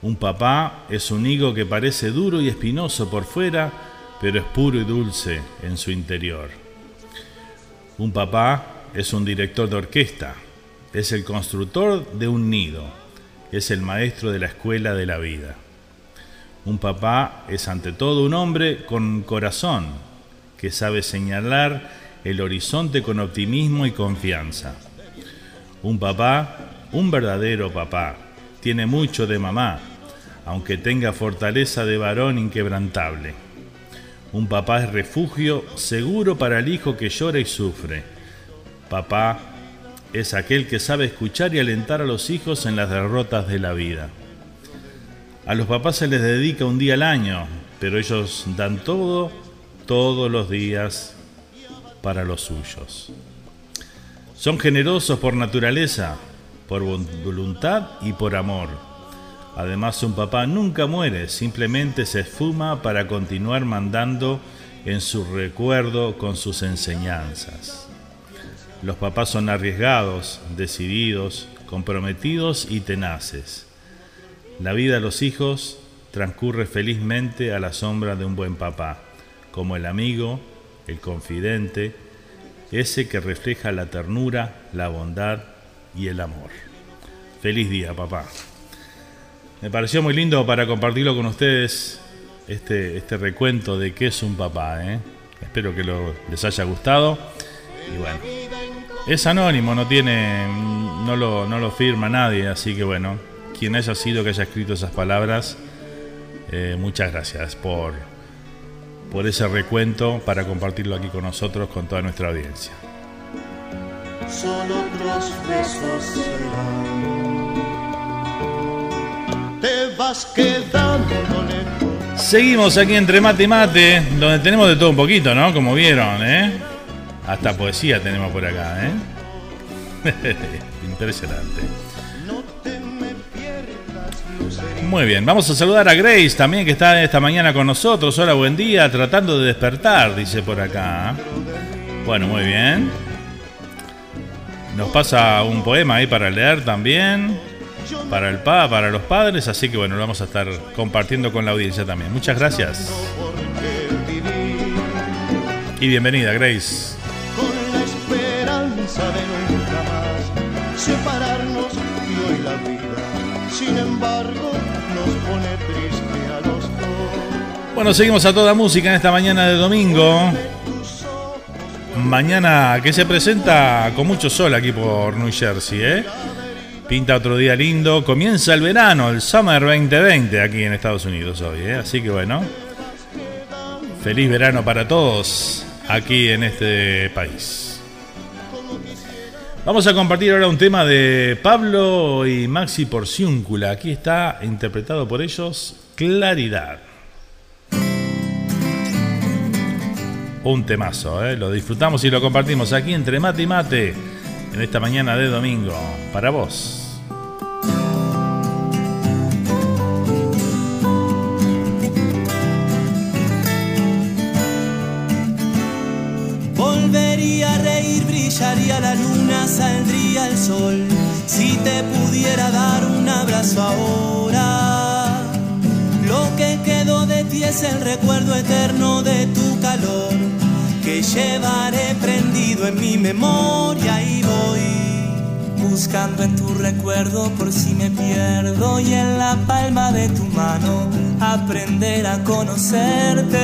Un papá es un higo que parece duro y espinoso por fuera, pero es puro y dulce en su interior. Un papá es un director de orquesta, es el constructor de un nido, es el maestro de la escuela de la vida. Un papá es ante todo un hombre con corazón, que sabe señalar el horizonte con optimismo y confianza. Un papá, un verdadero papá, tiene mucho de mamá, aunque tenga fortaleza de varón inquebrantable. Un papá es refugio seguro para el hijo que llora y sufre. Papá es aquel que sabe escuchar y alentar a los hijos en las derrotas de la vida. A los papás se les dedica un día al año, pero ellos dan todo todos los días para los suyos. Son generosos por naturaleza, por voluntad y por amor. Además, un papá nunca muere, simplemente se esfuma para continuar mandando en su recuerdo con sus enseñanzas. Los papás son arriesgados, decididos, comprometidos y tenaces. La vida de los hijos transcurre felizmente a la sombra de un buen papá como el amigo, el confidente, ese que refleja la ternura, la bondad y el amor. Feliz día, papá. Me pareció muy lindo para compartirlo con ustedes este, este recuento de qué es un papá. ¿eh? Espero que les haya gustado. Y bueno, es anónimo, no tiene, no lo, no lo firma nadie, así que bueno, quien haya sido que haya escrito esas palabras, eh, muchas gracias por por ese recuento para compartirlo aquí con nosotros, con toda nuestra audiencia. Seguimos aquí entre mate y mate, donde tenemos de todo un poquito, ¿no? Como vieron, ¿eh? Hasta poesía tenemos por acá, ¿eh? Impresionante. Muy bien, vamos a saludar a Grace también que está esta mañana con nosotros. Hola, buen día, tratando de despertar, dice por acá. Bueno, muy bien. Nos pasa un poema ahí para leer también. Para el pa, para los padres, así que bueno, lo vamos a estar compartiendo con la audiencia también. Muchas gracias. Y bienvenida, Grace. Con la esperanza de nunca más separarnos y hoy la vida, sin embargo, bueno, seguimos a toda música en esta mañana de domingo. Mañana que se presenta con mucho sol aquí por New Jersey, ¿eh? Pinta otro día lindo. Comienza el verano, el Summer 2020 aquí en Estados Unidos hoy, ¿eh? Así que bueno, feliz verano para todos aquí en este país. Vamos a compartir ahora un tema de Pablo y Maxi Porciúncula. Aquí está interpretado por ellos Claridad. Un temazo, ¿eh? lo disfrutamos y lo compartimos aquí entre mate y mate en esta mañana de domingo. Para vos. Volvería a reír, brillaría la luna, saldría el sol. Si te pudiera dar un abrazo ahora, lo que de ti es el recuerdo eterno de tu calor que llevaré prendido en mi memoria y voy buscando en tu recuerdo por si me pierdo y en la palma de tu mano aprender a conocerte.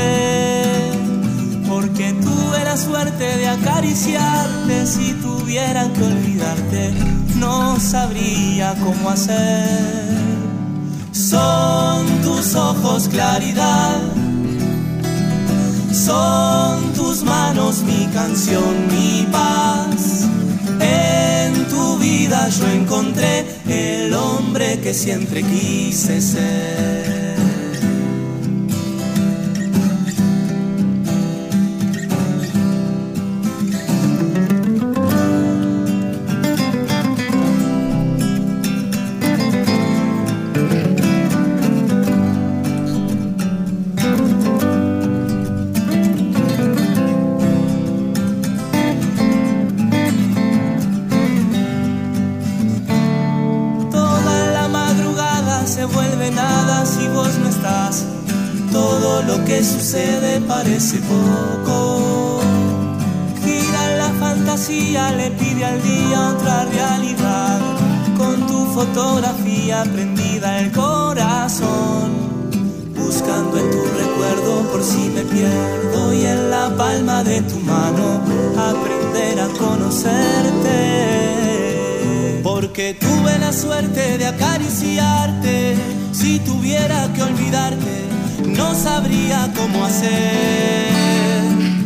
Porque tuve la suerte de acariciarte, si tuviera que olvidarte, no sabría cómo hacer. Son tus ojos claridad son tus manos mi canción, mi paz. En tu vida yo encontré el hombre que siempre quise ser.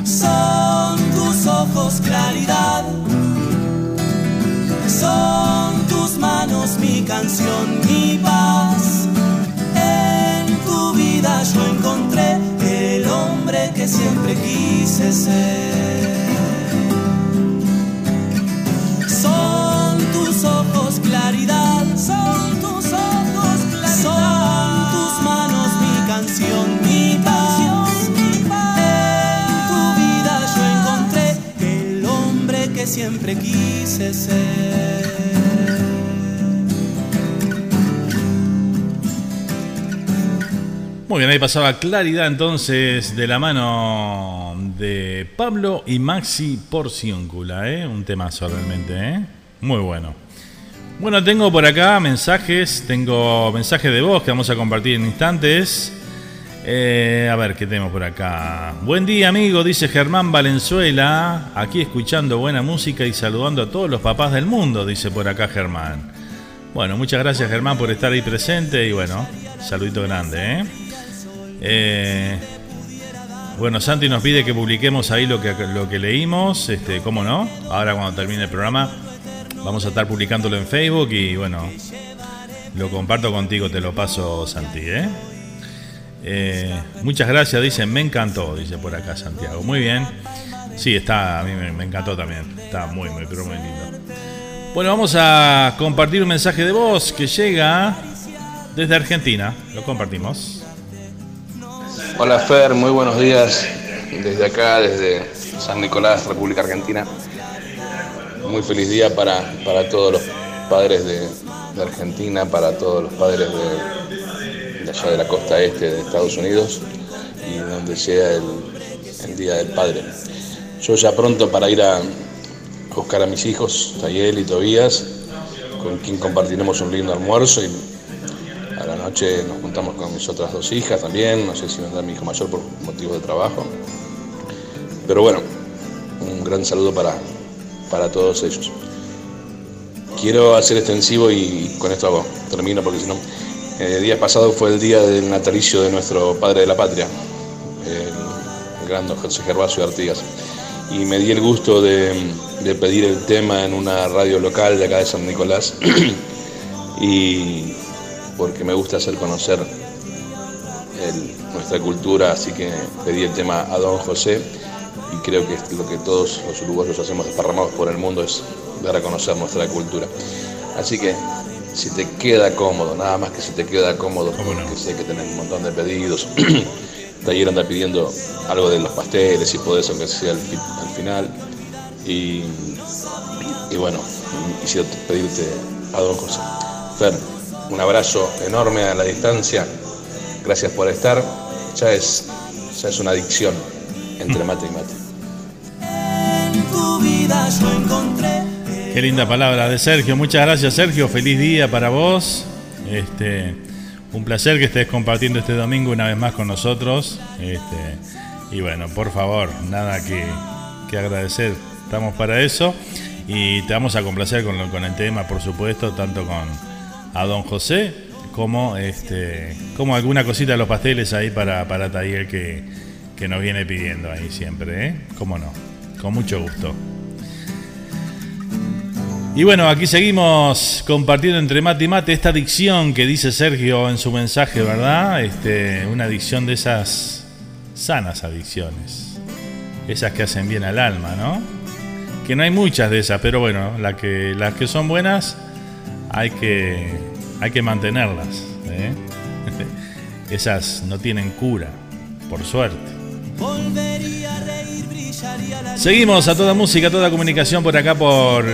Son tus ojos claridad, son tus manos mi canción, mi paz. En tu vida yo encontré el hombre que siempre quise ser. Muy bien, ahí pasaba claridad entonces de la mano de Pablo y Maxi Porciúncula, ¿eh? un temazo realmente, ¿eh? muy bueno. Bueno, tengo por acá mensajes, tengo mensajes de voz que vamos a compartir en instantes. Eh, a ver, ¿qué tenemos por acá? Buen día, amigo, dice Germán Valenzuela. Aquí escuchando buena música y saludando a todos los papás del mundo, dice por acá Germán. Bueno, muchas gracias Germán por estar ahí presente y bueno, saludito grande, ¿eh? ¿eh? bueno, Santi nos pide que publiquemos ahí lo que, lo que leímos, este, ¿cómo no? Ahora cuando termine el programa vamos a estar publicándolo en Facebook y bueno, lo comparto contigo, te lo paso Santi, ¿eh? Eh, muchas gracias, dicen, me encantó, dice por acá Santiago. Muy bien. Sí, está, a mí me, encantó también. Está muy, muy, pero muy lindo. Bueno, vamos a compartir un mensaje de voz que llega desde Argentina. Lo compartimos. Hola Fer, muy buenos días. Desde acá, desde San Nicolás, República Argentina. Muy feliz día para, para todos los padres de Argentina, para todos los padres de, allá de la costa este de Estados Unidos y donde sea el, Día del Padre. Yo ya pronto para ir a buscar a mis hijos, Tayel y Tobías, con quien compartiremos un lindo almuerzo y a la noche nos juntamos con mis otras dos hijas también, no sé si vendrá mi hijo mayor por motivos de trabajo. Pero bueno, un gran saludo para, para todos ellos. Quiero hacer extensivo y con esto hago, termino porque si no el día pasado fue el día del natalicio de nuestro padre de la patria, el, gran José Gervasio Artigas. Y me di el gusto de, pedir el tema en una radio local de acá de San Nicolás. y porque me gusta hacer conocer nuestra cultura, así que pedí el tema a don José y creo que lo que todos los uruguayos hacemos desparramados por el mundo es dar a conocer nuestra cultura. Así que si te queda cómodo, nada más que si te queda cómodo, porque sé que tenés un montón de pedidos. Taller anda pidiendo algo de los pasteles, si podés, aunque sea al, final. Y, y bueno, quisiera pedirte a don José. Fer, un abrazo enorme a la distancia. Gracias por estar. Ya es, ya es una adicción entre mate y mate. Qué linda palabra de Sergio. Muchas gracias, Sergio. Feliz día para vos. Este, un placer que estés compartiendo este domingo una vez más con nosotros. Este, y bueno, por favor, nada que, que agradecer. Estamos para eso. Y te vamos a complacer con, con el tema, por supuesto, tanto con a don José como este como alguna cosita de los pasteles ahí para, para Taller que, que nos viene pidiendo ahí siempre, ¿eh? ¿Cómo no? Con mucho gusto. Y bueno, aquí seguimos compartiendo entre mate y mate esta adicción que dice Sergio en su mensaje, ¿verdad? Este, una adicción de esas sanas adicciones. Esas que hacen bien al alma, ¿no? Que no hay muchas de esas, pero bueno, la que, las que son buenas hay que, hay que mantenerlas. ¿eh? esas no tienen cura, por suerte. Seguimos a toda música, toda comunicación por acá por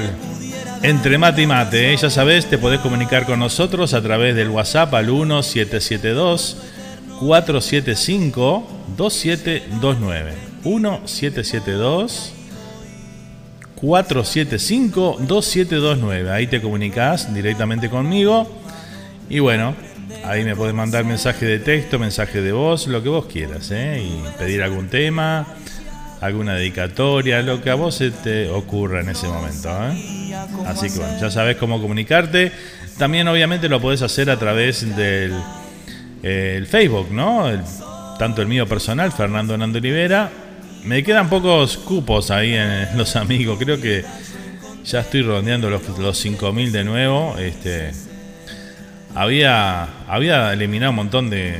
entre mate y mate, ¿eh? ya sabes, te podés comunicar con nosotros a través del WhatsApp al 1772 475 2729. 1772 475 2729. Ahí te comunicas directamente conmigo. Y bueno, ahí me podés mandar mensaje de texto, mensaje de voz, lo que vos quieras, ¿eh? y pedir algún tema alguna dedicatoria, lo que a vos se te ocurra en ese momento. ¿eh? Así que bueno, ya sabes cómo comunicarte. También obviamente lo podés hacer a través del el Facebook, ¿no? tanto el mío personal, Fernando Hernando Olivera. Me quedan pocos cupos ahí en los amigos. Creo que ya estoy rondeando los, los 5.000 de nuevo. Este, había, había eliminado un montón de,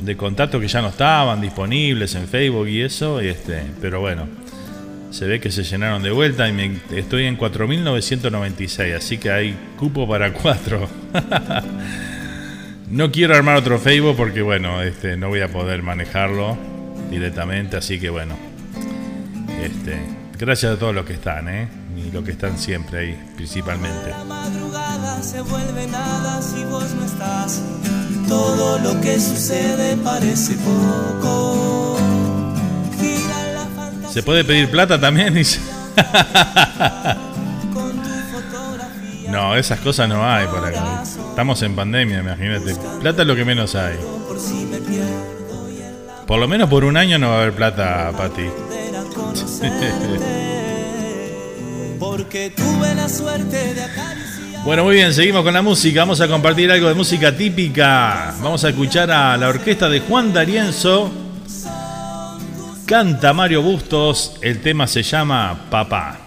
de contactos que ya no estaban disponibles en Facebook y eso, este, pero bueno, se ve que se llenaron de vuelta y me, estoy en 4.996, así que hay cupo para cuatro. no quiero armar otro Facebook porque bueno, este, no voy a poder manejarlo directamente, así que bueno, este, gracias a todos los que están, ¿eh? y los que están siempre ahí, principalmente. La madrugada se vuelve nada si vos no estás todo lo que sucede parece poco. ¿Se puede pedir plata también? no, esas cosas no hay por acá. Estamos en pandemia, imagínate. Plata es lo que menos hay. Por lo menos por un año no va a haber plata, Pati. Porque tuve la suerte de bueno, muy bien, seguimos con la música. Vamos a compartir algo de música típica. Vamos a escuchar a la orquesta de Juan D'Arienzo. Canta Mario Bustos. El tema se llama Papá.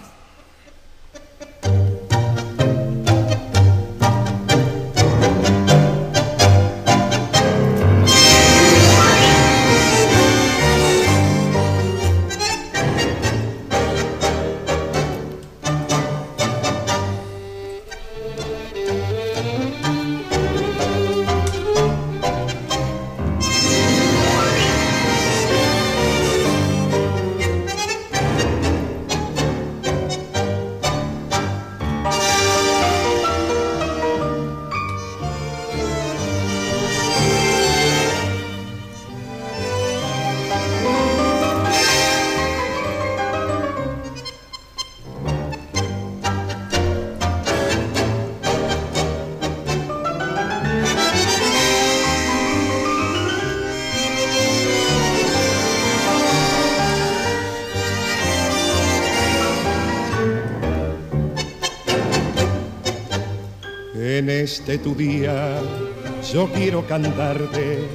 Yo quiero cantarte,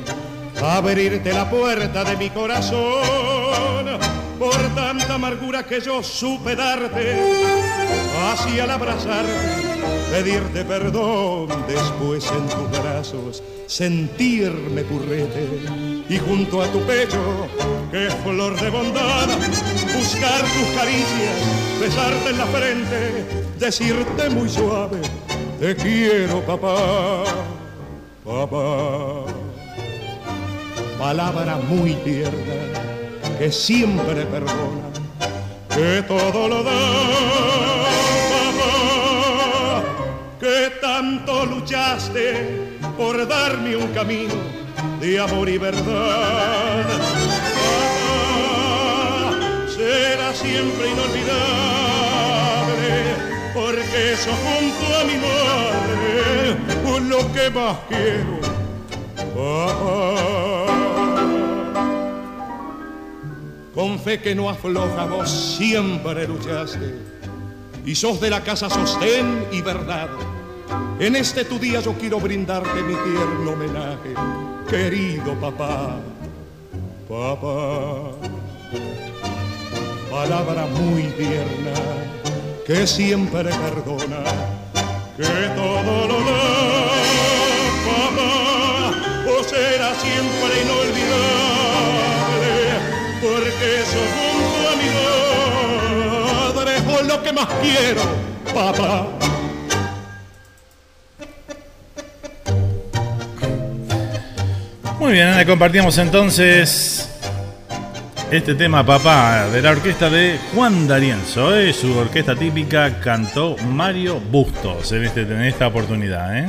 abrirte la puerta de mi corazón por tanta amargura que yo supe darte, así al abrazarte, pedirte perdón, después en tus brazos sentirme purrete y junto a tu pecho qué flor de bondad, buscar tus caricias, besarte en la frente, decirte muy suave, te quiero papá, papá. Palabra muy tierna que siempre perdona, que todo lo da, papá, que tanto luchaste por darme un camino de amor y verdad. Papá, será siempre inolvidable, porque eso junto a mi madre, lo que más quiero, papá. Con fe que no afloja, vos siempre luchaste, y sos de la casa sostén y verdad. En este tu día yo quiero brindarte mi tierno homenaje, querido papá, papá. Palabra muy tierna que siempre perdona, que todo lo da, papá, o será siempre inolvidable, porque sos junto a mi madre, o lo que más quiero, papá. Muy bien, compartíamos entonces este tema, papá, de la orquesta de Juan D'Arienzo. ¿eh? Su orquesta típica cantó Mario Bustos en, este, en esta oportunidad. ¿eh?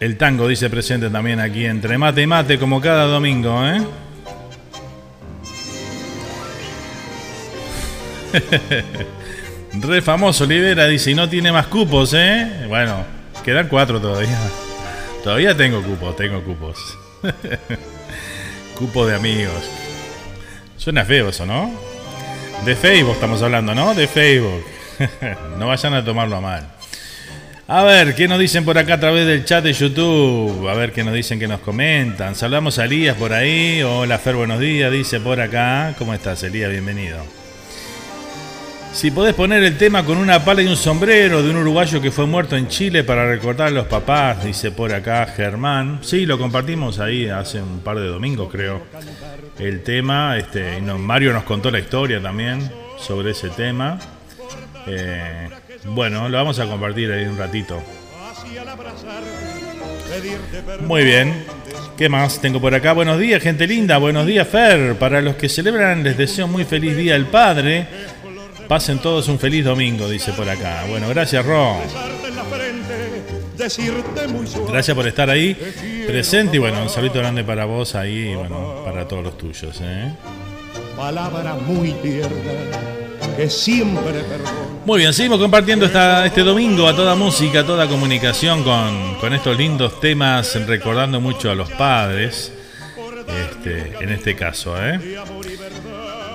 El tango dice presente también aquí entre mate y mate, como cada domingo. ¿eh? Re famoso Olivera dice, y no tiene más cupos, ¿eh? Bueno, quedan cuatro todavía. Todavía tengo cupos, tengo cupos. Cupo de amigos. Suena feo eso, ¿no? De Facebook estamos hablando, ¿no? De Facebook. no vayan a tomarlo a mal. A ver, ¿qué nos dicen por acá a través del chat de YouTube? A ver qué nos dicen, qué nos comentan. Saludamos a Elías por ahí. Hola Fer, buenos días, dice por acá. ¿Cómo estás, Elías? Bienvenido. Si podés poner el tema con una pala y un sombrero de un uruguayo que fue muerto en Chile para recordar a los papás, dice por acá Germán. Sí, lo compartimos ahí hace un par de domingos, creo. El tema, este, Mario nos contó la historia también sobre ese tema. Eh, bueno, lo vamos a compartir ahí un ratito. Muy bien. ¿Qué más tengo por acá? Buenos días, gente linda. Buenos días, Fer. Para los que celebran, les deseo muy feliz Día del Padre. Pasen todos un feliz domingo, dice por acá. Bueno, gracias, Ron. Gracias por estar ahí presente y bueno, un saludo grande para vos ahí y bueno, para todos los tuyos. ¿eh? Palabra muy tierna que siempre Muy bien, seguimos compartiendo esta, este domingo a toda música, a toda comunicación con, con estos lindos temas, recordando mucho a los padres. Este, en este caso, ¿eh?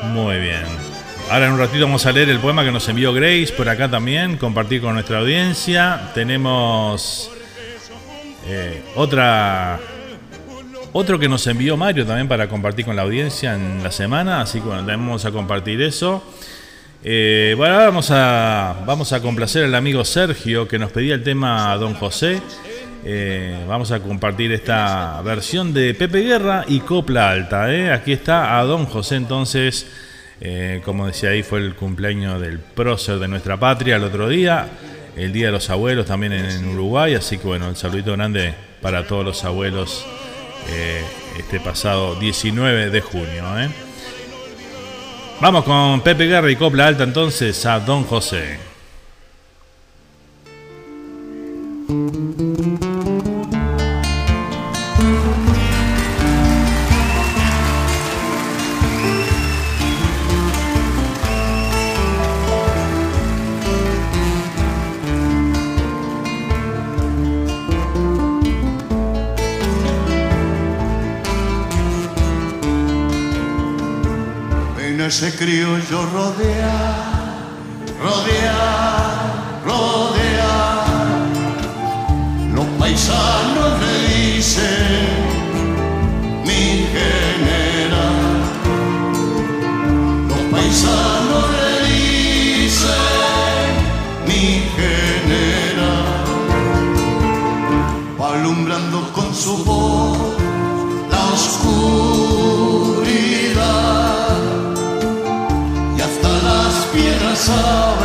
Muy bien. Ahora en un ratito vamos a leer el poema que nos envió Grace por acá también, compartir con nuestra audiencia. Tenemos eh, otra otro que nos envió Mario también para compartir con la audiencia en la semana, así que bueno, también vamos a compartir eso. Eh, bueno, ahora vamos a, vamos a complacer al amigo Sergio que nos pedía el tema Don José. Eh, vamos a compartir esta versión de Pepe Guerra y Copla Alta. Aquí está a Don José entonces eh, como decía ahí, fue el cumpleaños del prócer de nuestra patria el otro día, el Día de los Abuelos también en, Uruguay, así que bueno, un saludito grande para todos los abuelos eh, este pasado 19 de junio. ¿eh? Vamos con Pepe Guerra y Copla Alta entonces a Don José. Ese criollo rodea, rodea, rodea. Los paisanos le dicen mi general. Los paisanos le dicen mi general. Alumbrando con su voz Oh.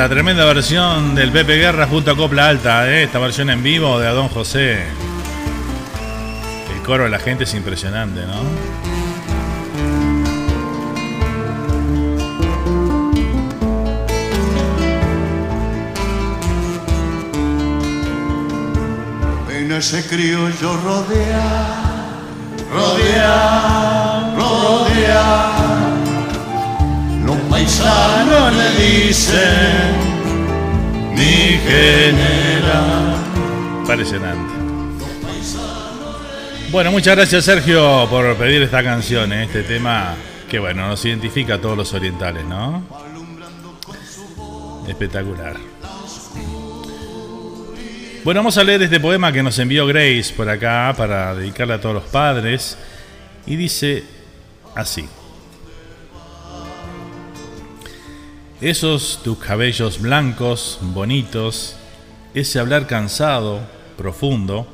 Tremenda, tremenda versión del Pepe Guerra junto a Copla Alta, ¿eh? esta versión en vivo de Adón José. El coro de la gente es impresionante, ¿no? En ese criollo rodea, rodea, rodea. Los paisanos le dicen mi general. Impresionante. Bueno, muchas gracias Sergio por pedir esta canción, ¿eh? este tema que bueno, nos identifica a todos los orientales, ¿no? Espectacular. Bueno, vamos a leer este poema que nos envió Grace por acá para dedicarle a todos los padres. Y dice así. Esos tus cabellos blancos, bonitos, ese hablar cansado, profundo,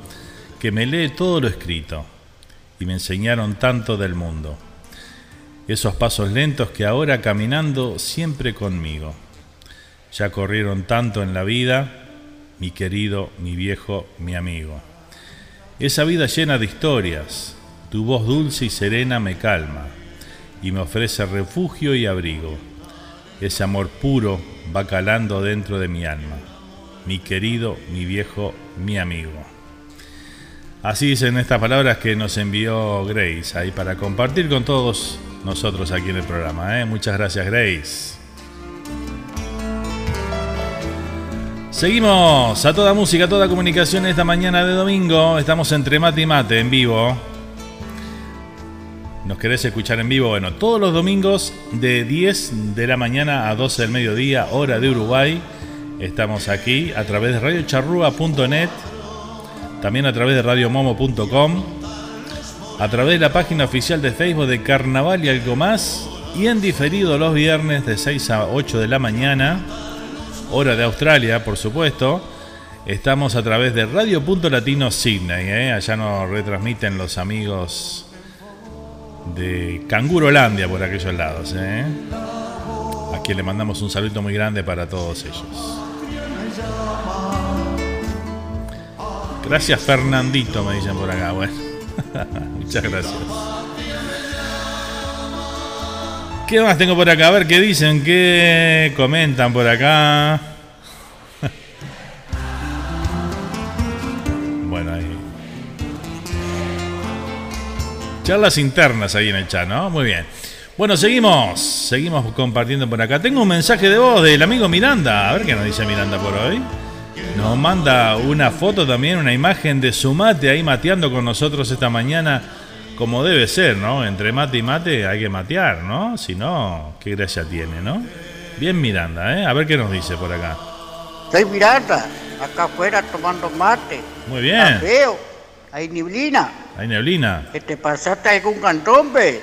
que me lee todo lo escrito y me enseñaron tanto del mundo. Esos pasos lentos que ahora caminando siempre conmigo. Ya corrieron tanto en la vida, mi querido, mi viejo, mi amigo. Esa vida llena de historias, tu voz dulce y serena me calma y me ofrece refugio y abrigo. Ese amor puro va calando dentro de mi alma. Mi querido, mi viejo, mi amigo. Así dicen estas palabras que nos envió Grace ahí para compartir con todos nosotros aquí en el programa. ¿eh? Muchas gracias Grace. Seguimos a toda música, a toda comunicación esta mañana de domingo. Estamos entre mate y mate en vivo. ¿Nos querés escuchar en vivo? Bueno, todos los domingos de 10 de la mañana a 12 del mediodía, hora de Uruguay. Estamos aquí a través de radiocharrúa.net, también a través de radiomomo.com, a través de la página oficial de Facebook de Carnaval y algo más, y en diferido los viernes de 6 a 8 de la mañana, hora de Australia, por supuesto. Estamos a través de Radio Latino Sydney, ¿eh? allá nos retransmiten los amigos de Cangurolandia por aquellos lados. ¿eh? A quien le mandamos un saludo muy grande para todos ellos. Gracias Fernandito, me dicen por acá. Bueno, muchas gracias. ¿Qué más tengo por acá? A ver qué dicen, qué comentan por acá. Charlas internas ahí en el chat, ¿no? Muy bien. Bueno, seguimos, seguimos compartiendo por acá. Tengo un mensaje de voz del amigo Miranda. A ver qué nos dice Miranda por hoy. Nos manda una foto también, una imagen de su mate ahí mateando con nosotros esta mañana como debe ser, ¿no? Entre mate y mate hay que matear, ¿no? Si no, qué gracia tiene, ¿no? Bien Miranda, ¿eh? A ver qué nos dice por acá. Soy Miranda, acá afuera tomando mate. Muy bien. veo, hay neblina. Hay neblina. ¿Que te pasaste algún cantombe?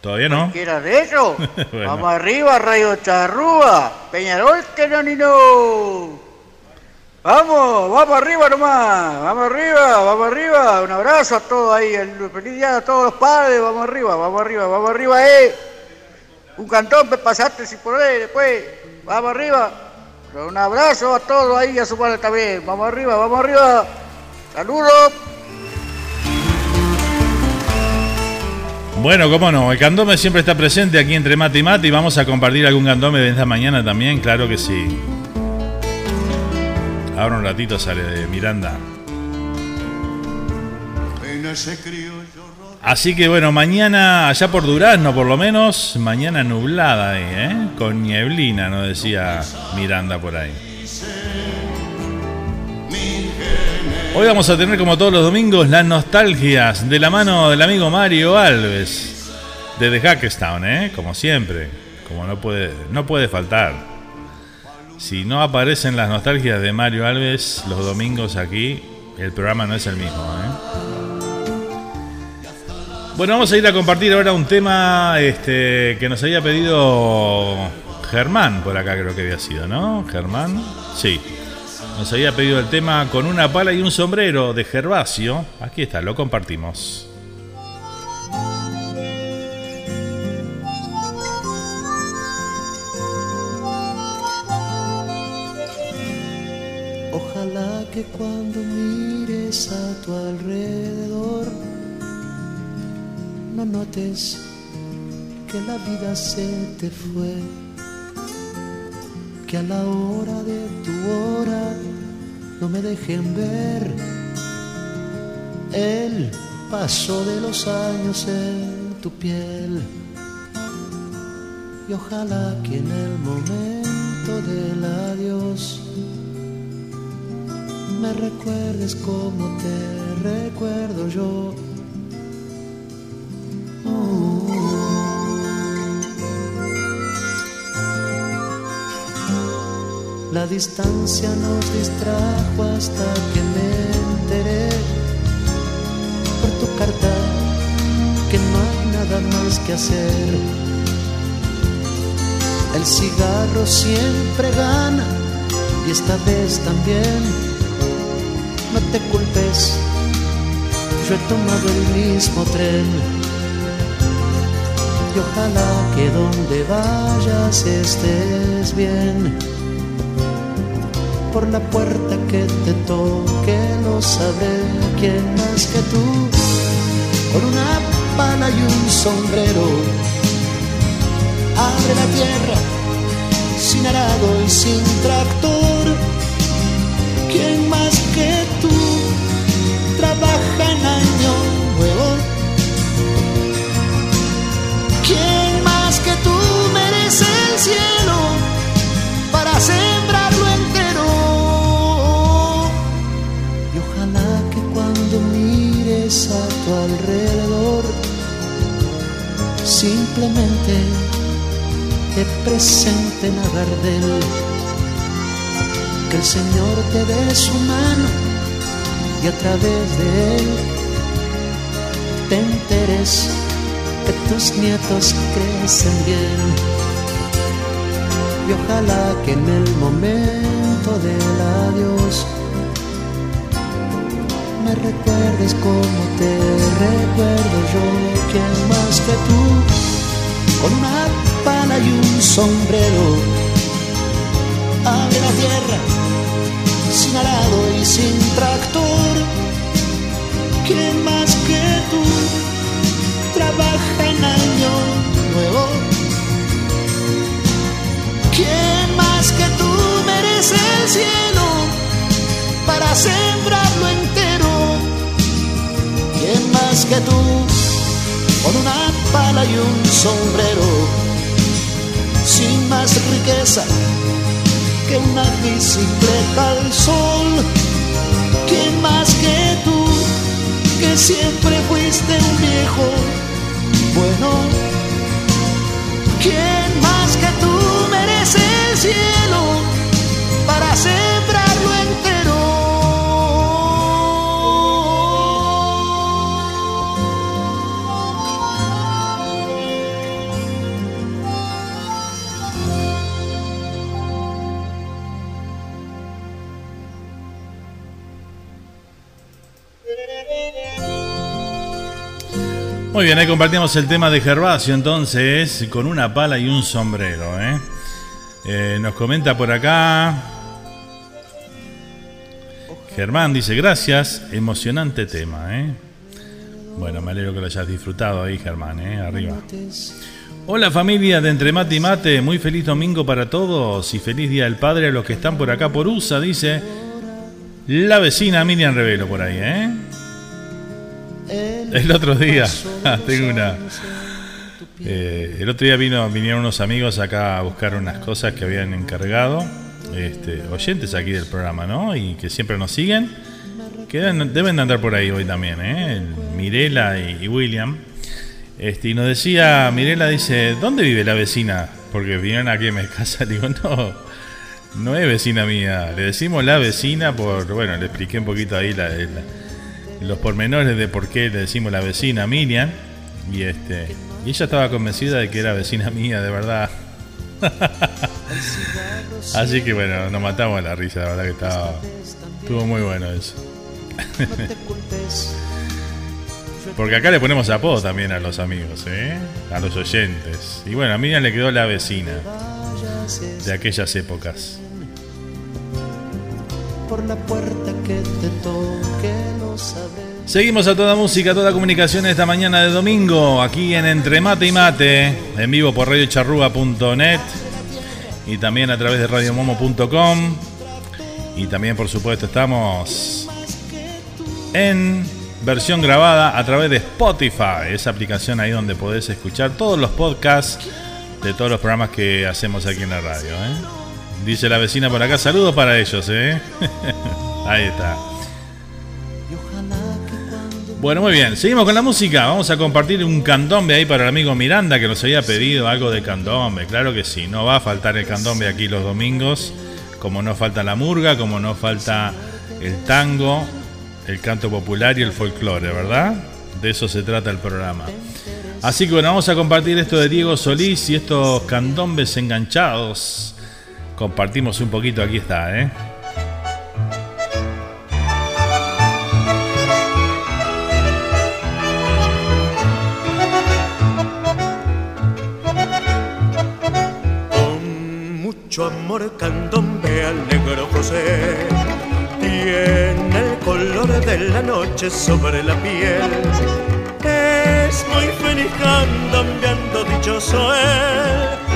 Todavía no. ¿Quieras de eso? Bueno. Vamos arriba, Rayo Charrúa. Peñarol, que no ni no. Vamos, vamos arriba nomás, vamos arriba, vamos arriba, un abrazo a todos ahí, el feliz día a todos los padres, vamos arriba, vamos arriba, vamos arriba, eh. Un cantón me pasaste si podés después, vamos arriba. Un abrazo a todos ahí y a su padre también, vamos arriba, vamos arriba. Saludos. Bueno, cómo no, el candome siempre está presente aquí entre mate y mate y vamos a compartir algún candome de esta mañana también, claro que sí. Ahora un ratito sale de Miranda. Así que bueno, mañana allá por Durazno por lo menos, mañana nublada ahí, ¿eh? Con nieblina, nos decía Miranda por ahí. Hoy vamos a tener como todos los domingos las nostalgias de la mano del amigo Mario Alves desde Hackestown, ¿eh? Como siempre, como no puede, no puede faltar. Si no aparecen las nostalgias de Mario Alves los domingos aquí, el programa no es el mismo, ¿eh? Bueno, vamos a ir a compartir ahora un tema este, que nos había pedido Germán, por acá creo que había sido, ¿no? Germán, sí. Nos había pedido el tema con una pala y un sombrero de Gervasio. Aquí está, lo compartimos. Ojalá que cuando mires a tu alrededor no notes que la vida se te fue, que a la hora de tu hora no me dejen ver el paso de los años en tu piel. Y ojalá que en el momento del adiós me recuerdes como te recuerdo yo. La distancia nos distrajo hasta que me enteré por tu carta que no hay nada más que hacer. El cigarro siempre gana y esta vez también. No te culpes, yo he tomado el mismo tren. Y ojalá que donde vayas estés bien por la puerta que te toque lo sabré quién más que tú. Con una pala y un sombrero abre la tierra sin arado y sin tractor. Quién más que tú trabaja en año nuevo. Quién más que tú merece el cielo a tu alrededor. Simplemente te presenten a Gardel que el Señor te dé su mano y a través de él te enteres que tus nietos crecen bien. Y ojalá que en el momento del adiós me recuerdes como te recuerdo yo, quien más que tú, con una pala y un sombrero, abre la tierra, sin arado y sin tractor, quien más que tú, trabaja en año nuevo que tú, con una pala y un sombrero, sin más riqueza que una bicicleta al sol. ¿Quién más que tú, que siempre fuiste un viejo bueno? ¿Quién más que tú merece el cielo para sembrarlo Muy bien, ahí compartimos el tema de Gervasio entonces, con una pala y un sombrero. ¿eh? Eh, nos comenta por acá. Germán dice, gracias, emocionante tema. ¿eh? Bueno, me alegro que lo hayas disfrutado ahí, Germán, ¿eh? arriba. Hola familia de Entre Mate y Mate, muy feliz domingo para todos y feliz Día del Padre a los que están por acá por USA, dice la vecina Miriam Revelo por ahí, ¿eh? El otro día, tengo una. eh, el otro día vino, vinieron unos amigos acá a buscar unas cosas que habían encargado, este, oyentes aquí del programa, ¿no? Y que siempre nos siguen, que deben, de andar por ahí hoy también, ¿eh? Mirela y, y William. Este, y nos decía, Mirela dice, ¿dónde vive la vecina? Porque vinieron aquí a mi casa, digo, no, no es vecina mía, le decimos la vecina por, bueno, le expliqué un poquito ahí la- la- los pormenores de por qué le decimos la vecina Miriam y este y ella estaba convencida de que era vecina mía de verdad. Así que bueno nos matamos de la risa la verdad que estaba estuvo muy bueno eso. Porque acá le ponemos apodo también a los amigos ¿eh? a los oyentes. Y bueno a Miriam le quedó la vecina de aquellas épocas por la puerta que te toque, lo. Seguimos a toda música, toda comunicación esta mañana de domingo, aquí en Entre Mate y Mate, en vivo por radiocharrúa.net y también a través de radiomomo.com. Y también, por supuesto, estamos en versión grabada a través de Spotify, esa aplicación ahí donde podés escuchar todos los podcasts de todos los programas que hacemos aquí en la radio. ¿eh? Dice la vecina por acá, saludos para ellos. ¿eh? ahí está. Bueno, muy bien, seguimos con la música. Vamos a compartir un candombe ahí para el amigo Miranda que nos había pedido algo de candombe. Claro que sí, no va a faltar el candombe aquí los domingos, como no falta la murga, como no falta el tango, el canto popular y el folclore, ¿verdad? De eso se trata el programa. Así que bueno, vamos a compartir esto de Diego Solís y estos candombes enganchados. Compartimos un poquito, aquí está, ¿eh? Con mucho amor candombe al negro José. Tiene el color de la noche sobre la piel. Es muy feliz candombeando dichoso él.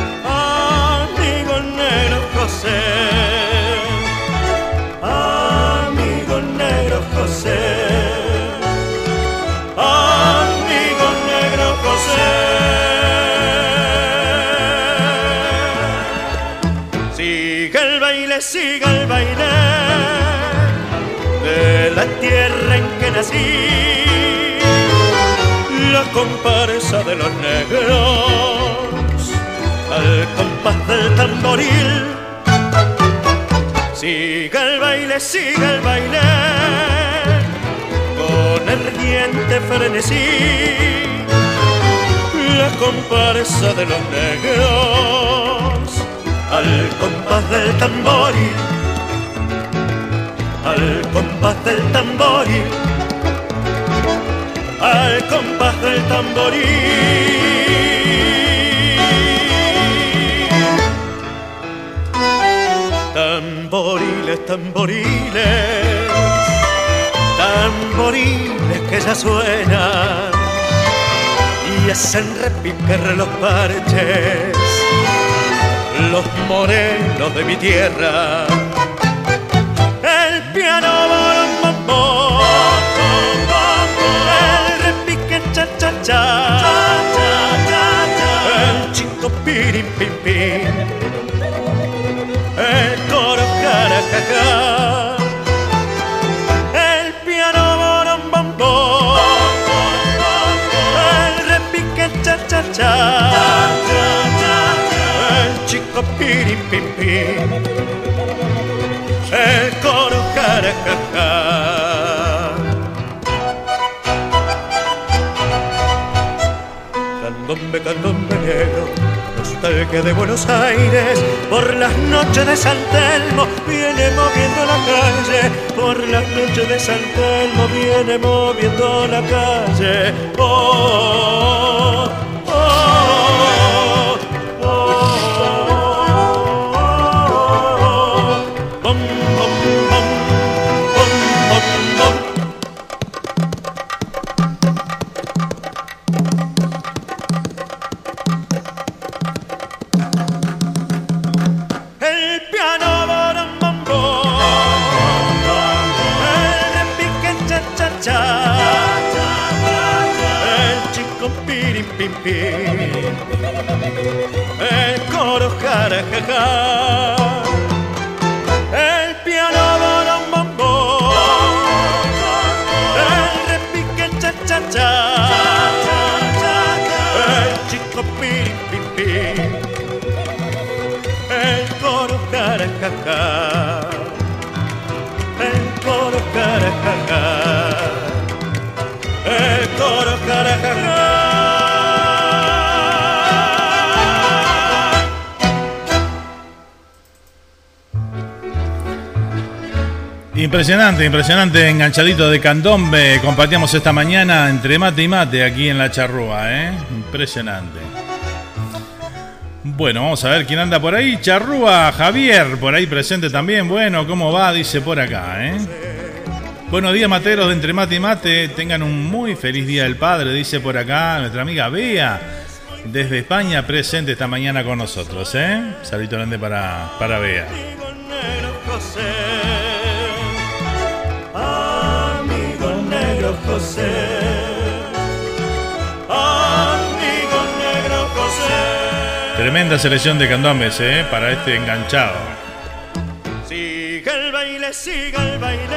Sigue el baile de la tierra en que nací. La comparsa de los negros al compás del tamboril. Sigue el baile, sigue el baile con ardiente frenesí. La comparsa de los negros al compás del tamboril. Al compás del tamboril. Al compás del tamboril. Tamboriles, tamboriles, tamboriles que ya suenan y hacen repicar los parches, los morenos de mi tierra. El piano bombón, el repique cha cha cha, el chico pirim pim pim, el coro caracacá. El piano bombón, el repique cha cha cha. Chico, pim. El coro, carajaja. Candombe, candombe negro, nostalgia de Buenos Aires, por las noches de San Telmo viene moviendo la calle, por las noches de San Telmo viene moviendo la calle. Oh, Impresionante, impresionante, enganchadito de candombe. Compartíamos esta mañana entre mate y mate aquí en la charrúa, ¿eh? Impresionante. Bueno, vamos a ver quién anda por ahí. Charrúa, Javier, por ahí presente también. Bueno, ¿cómo va? Dice por acá, ¿eh? Buenos días, materos de Entre Mate y Mate. Tengan un muy feliz día del padre, dice por acá nuestra amiga Bea, desde España, presente esta mañana con nosotros, ¿eh? Saludito grande para, para Bea. José. Amigo negro José. Tremenda selección de candombes, ¿eh? Para este enganchado. Sigue el baile, sigue el baile.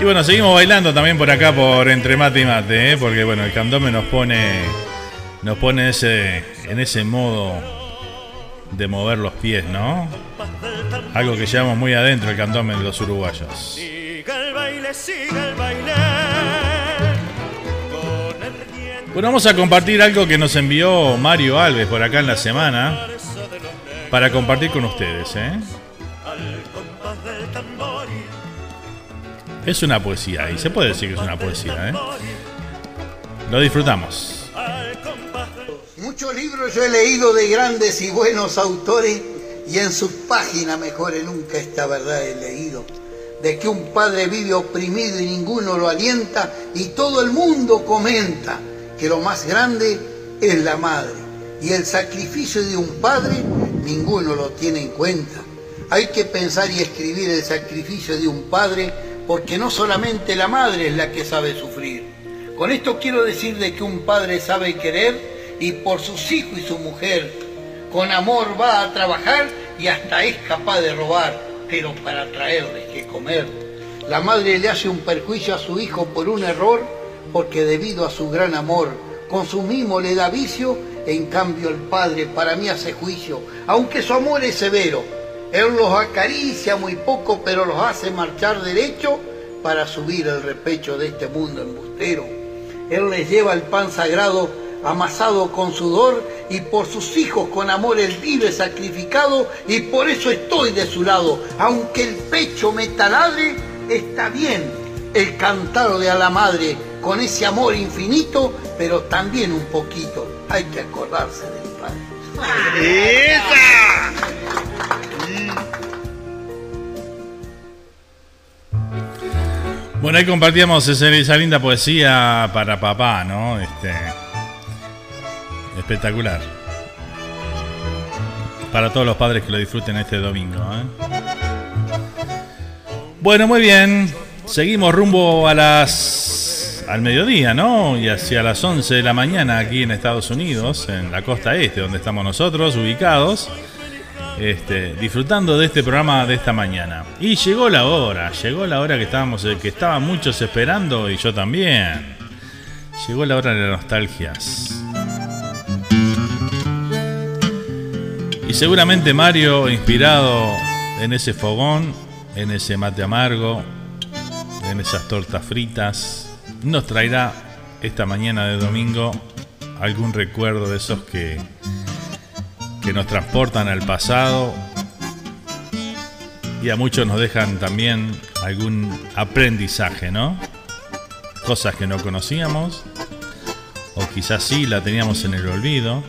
Y bueno, seguimos bailando también por acá por entre mate y mate, ¿eh? porque bueno, el candombe nos pone nos pone ese en ese modo de mover los pies, ¿no? Algo que llevamos muy adentro el candombe de los uruguayos. Sigue el baile, sigue el baile. Bueno, vamos a compartir algo que nos envió Mario Alves por acá en la semana para compartir con ustedes, ¿eh? Es una poesía y se puede decir que es una poesía, ¿eh? Lo disfrutamos. Muchos libros yo he leído de grandes y buenos autores y en sus páginas mejores nunca esta verdad he leído. De que un padre vive oprimido y ninguno lo alienta y todo el mundo comenta que lo más grande es la madre y el sacrificio de un padre ninguno lo tiene en cuenta. Hay que pensar y escribir el sacrificio de un padre porque no solamente la madre es la que sabe sufrir. Con esto quiero decir de que un padre sabe querer y por sus hijos y su mujer con amor va a trabajar y hasta es capaz de robar, pero para traerles que comer. La madre le hace un perjuicio a su hijo por un error porque debido a su gran amor con su le da vicio, en cambio el padre para mí hace juicio, aunque su amor es severo. Él los acaricia muy poco, pero los hace marchar derecho para subir el repecho de este mundo embustero. Él les lleva el pan sagrado amasado con sudor y por sus hijos con amor él vive sacrificado y por eso estoy de su lado. Aunque el pecho me taladre, está bien el cantado de a la madre con ese amor infinito, pero también un poquito hay que acordarse del padre. Bueno, ahí compartíamos esa linda poesía para papá, ¿no? Este, espectacular. Para todos los padres que lo disfruten este domingo. ¿eh? Bueno, muy bien. Seguimos rumbo a las al mediodía, ¿no? Y hacia las 11 de la mañana aquí en Estados Unidos, en la costa este, donde estamos nosotros ubicados, este, disfrutando de este programa de esta mañana. Y llegó la hora, llegó la hora que estábamos, que estaban muchos esperando y yo también. Llegó la hora de las nostalgias. Y seguramente Mario, inspirado en ese fogón, en ese mate amargo, en esas tortas fritas, nos traerá esta mañana de domingo algún recuerdo de esos que, que nos transportan al pasado y a muchos nos dejan también algún aprendizaje, ¿no? Cosas que no conocíamos o quizás sí la teníamos en el olvido.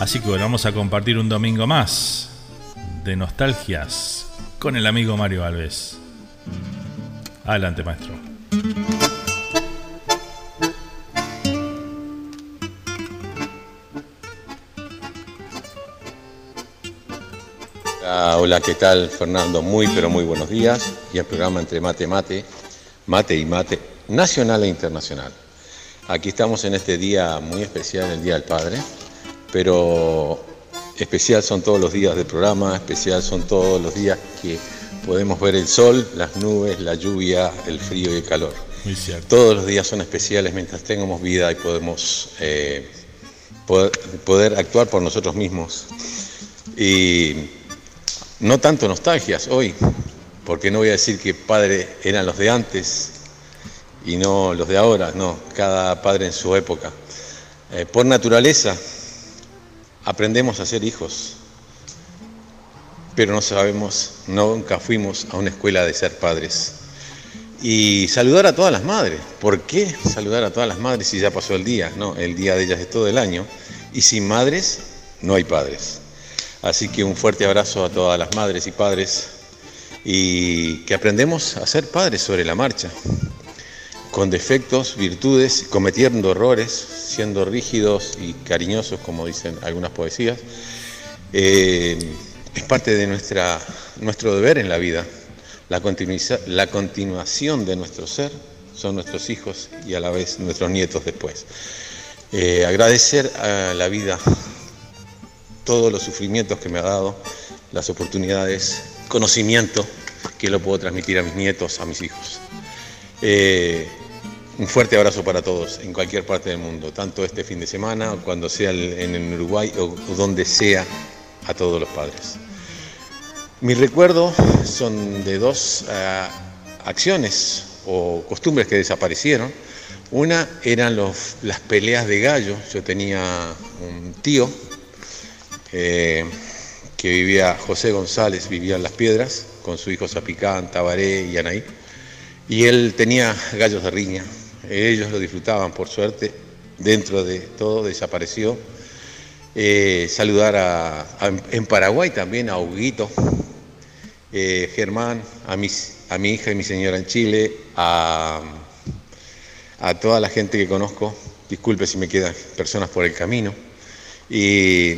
Así que bueno, vamos a compartir un domingo más de nostalgias con el amigo Mario Alves. Adelante, maestro. Ah, hola, ¿qué tal Fernando? Muy, pero muy buenos días. Y el programa entre mate, mate, mate y mate, nacional e internacional. Aquí estamos en este día muy especial, el Día del Padre, pero especial son todos los días del programa, especial son todos los días que podemos ver el sol, las nubes, la lluvia, el frío y el calor. Muy cierto. Todos los días son especiales mientras tengamos vida y podemos eh, poder, poder actuar por nosotros mismos. Y no tanto nostalgias hoy, porque no voy a decir que padre eran los de antes y no los de ahora, no, cada padre en su época. Eh, por naturaleza aprendemos a ser hijos, pero no sabemos, nunca fuimos a una escuela de ser padres. Y saludar a todas las madres. ¿Por qué saludar a todas las madres si ya pasó el día? No, el día de ellas es todo el año. Y sin madres no hay padres. Así que un fuerte abrazo a todas las madres y padres y que aprendemos a ser padres sobre la marcha, con defectos, virtudes, cometiendo errores, siendo rígidos y cariñosos, como dicen algunas poesías. Eh, es parte de nuestra, nuestro deber en la vida. La, continuación de nuestro ser son nuestros hijos y a la vez nuestros nietos después. Eh, agradecer a la vida todos los sufrimientos que me ha dado, las oportunidades, conocimiento que lo puedo transmitir a mis nietos, a mis hijos. Eh, un fuerte abrazo para todos en cualquier parte del mundo, tanto este fin de semana, cuando sea en Uruguay o donde sea, a todos los padres. Mis recuerdos son de dos uh, acciones o costumbres que desaparecieron. Una eran los, las peleas de gallo. Yo tenía un tío eh, que vivía, José González, vivía en Las Piedras, con su hijo Zapicán, Tabaré y Anaí. Y él tenía gallos de riña. Ellos lo disfrutaban, por suerte. Dentro de todo desapareció. Eh, saludar a, en Paraguay también a Huguito, eh, Germán, a, mis, a mi hija y mi señora en Chile, a, a toda la gente que conozco. Disculpe si me quedan personas por el camino. Y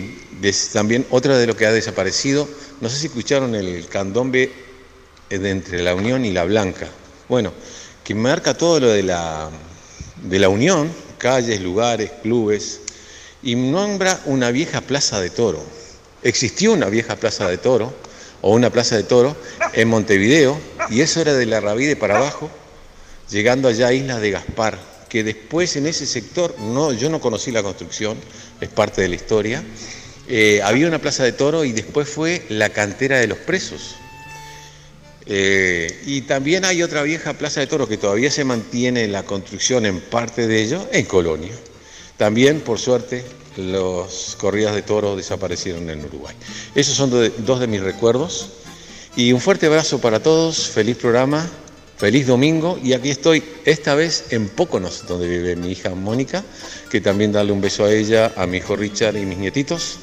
también otra de lo que ha desaparecido, no sé si escucharon el candombe de entre la Unión y la Blanca. Bueno, que marca todo lo de la, de la Unión, calles, lugares, clubes, y nombra una vieja plaza de toro. Existió una vieja plaza de toro, o una plaza de toro, en Montevideo, y eso era de la Rabide para abajo, llegando allá a Islas de Gaspar, que después en ese sector, no, yo no conocí la construcción, es parte de la historia, eh, había una plaza de toro y después fue la cantera de los presos. Eh, y también hay otra vieja plaza de toro que todavía se mantiene la construcción en parte de ello en Colonia. También, por suerte, los corridas de toros desaparecieron en Uruguay. Esos son dos de mis recuerdos. Y un fuerte abrazo para todos, feliz programa, feliz domingo. Y aquí estoy, esta vez en Póconos, donde vive mi hija Mónica, que también darle un beso a ella, a mi hijo Richard y mis nietitos.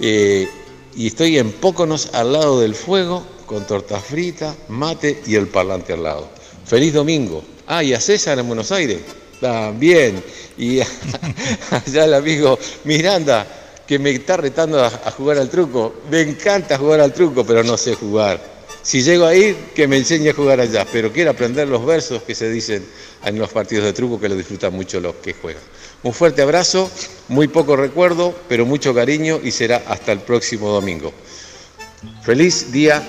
Eh, y estoy en Póconos, al lado del fuego, con torta frita, mate y el parlante al lado. Feliz domingo. Ah, y a César en Buenos Aires. También. Y allá el amigo Miranda, que me está retando a, a, jugar al truco. Me encanta jugar al truco, pero no sé jugar. Si llego a ir, que me enseñe a jugar allá, pero quiero aprender los versos que se dicen en los partidos de truco que lo disfrutan mucho los que juegan. Un fuerte abrazo, muy poco recuerdo, pero mucho cariño y será hasta el próximo domingo. Feliz día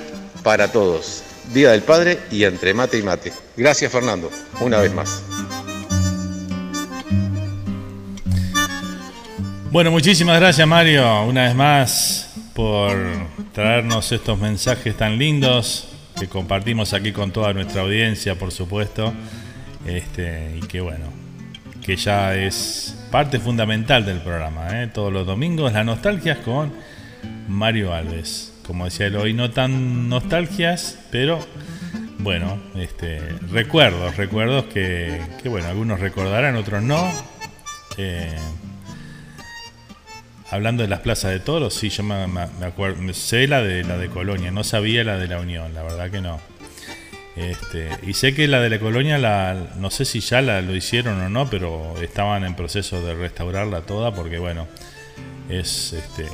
para todos. Día del Padre y entre mate y mate. Gracias Fernando, una vez más. Bueno, muchísimas gracias Mario, una vez más, por traernos estos mensajes tan lindos que compartimos aquí con toda nuestra audiencia, por supuesto. Este, y que bueno, que ya es parte fundamental del programa. ¿eh? Todos los domingos, las nostalgias con Mario Alves. Como decía él hoy, no tan nostalgias, pero bueno, este, recuerdos, recuerdos que, que bueno, algunos recordarán, otros no. Eh, hablando de las plazas de toros, sí, yo me, acuerdo, sé la de la de Colonia, no sabía la de la Unión, la verdad que no. Este, y sé que la de la Colonia, la, no sé si ya la, lo hicieron o no, pero estaban en proceso de restaurarla toda porque, bueno, es, este,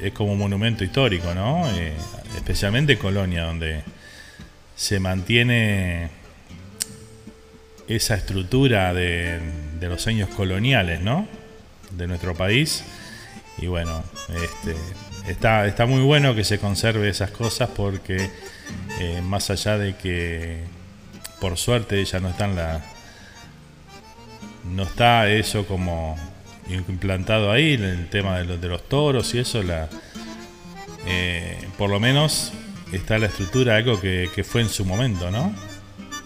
es como un monumento histórico, ¿no? Eh, especialmente Colonia, donde se mantiene esa estructura de, de los años coloniales, ¿no? De nuestro país y bueno, este, está, está muy bueno que se conserve esas cosas porque eh, más allá de que por suerte ya no están la no está eso como implantado ahí el tema de los, de los toros y eso la eh, por lo menos está la estructura algo que, que fue en su momento no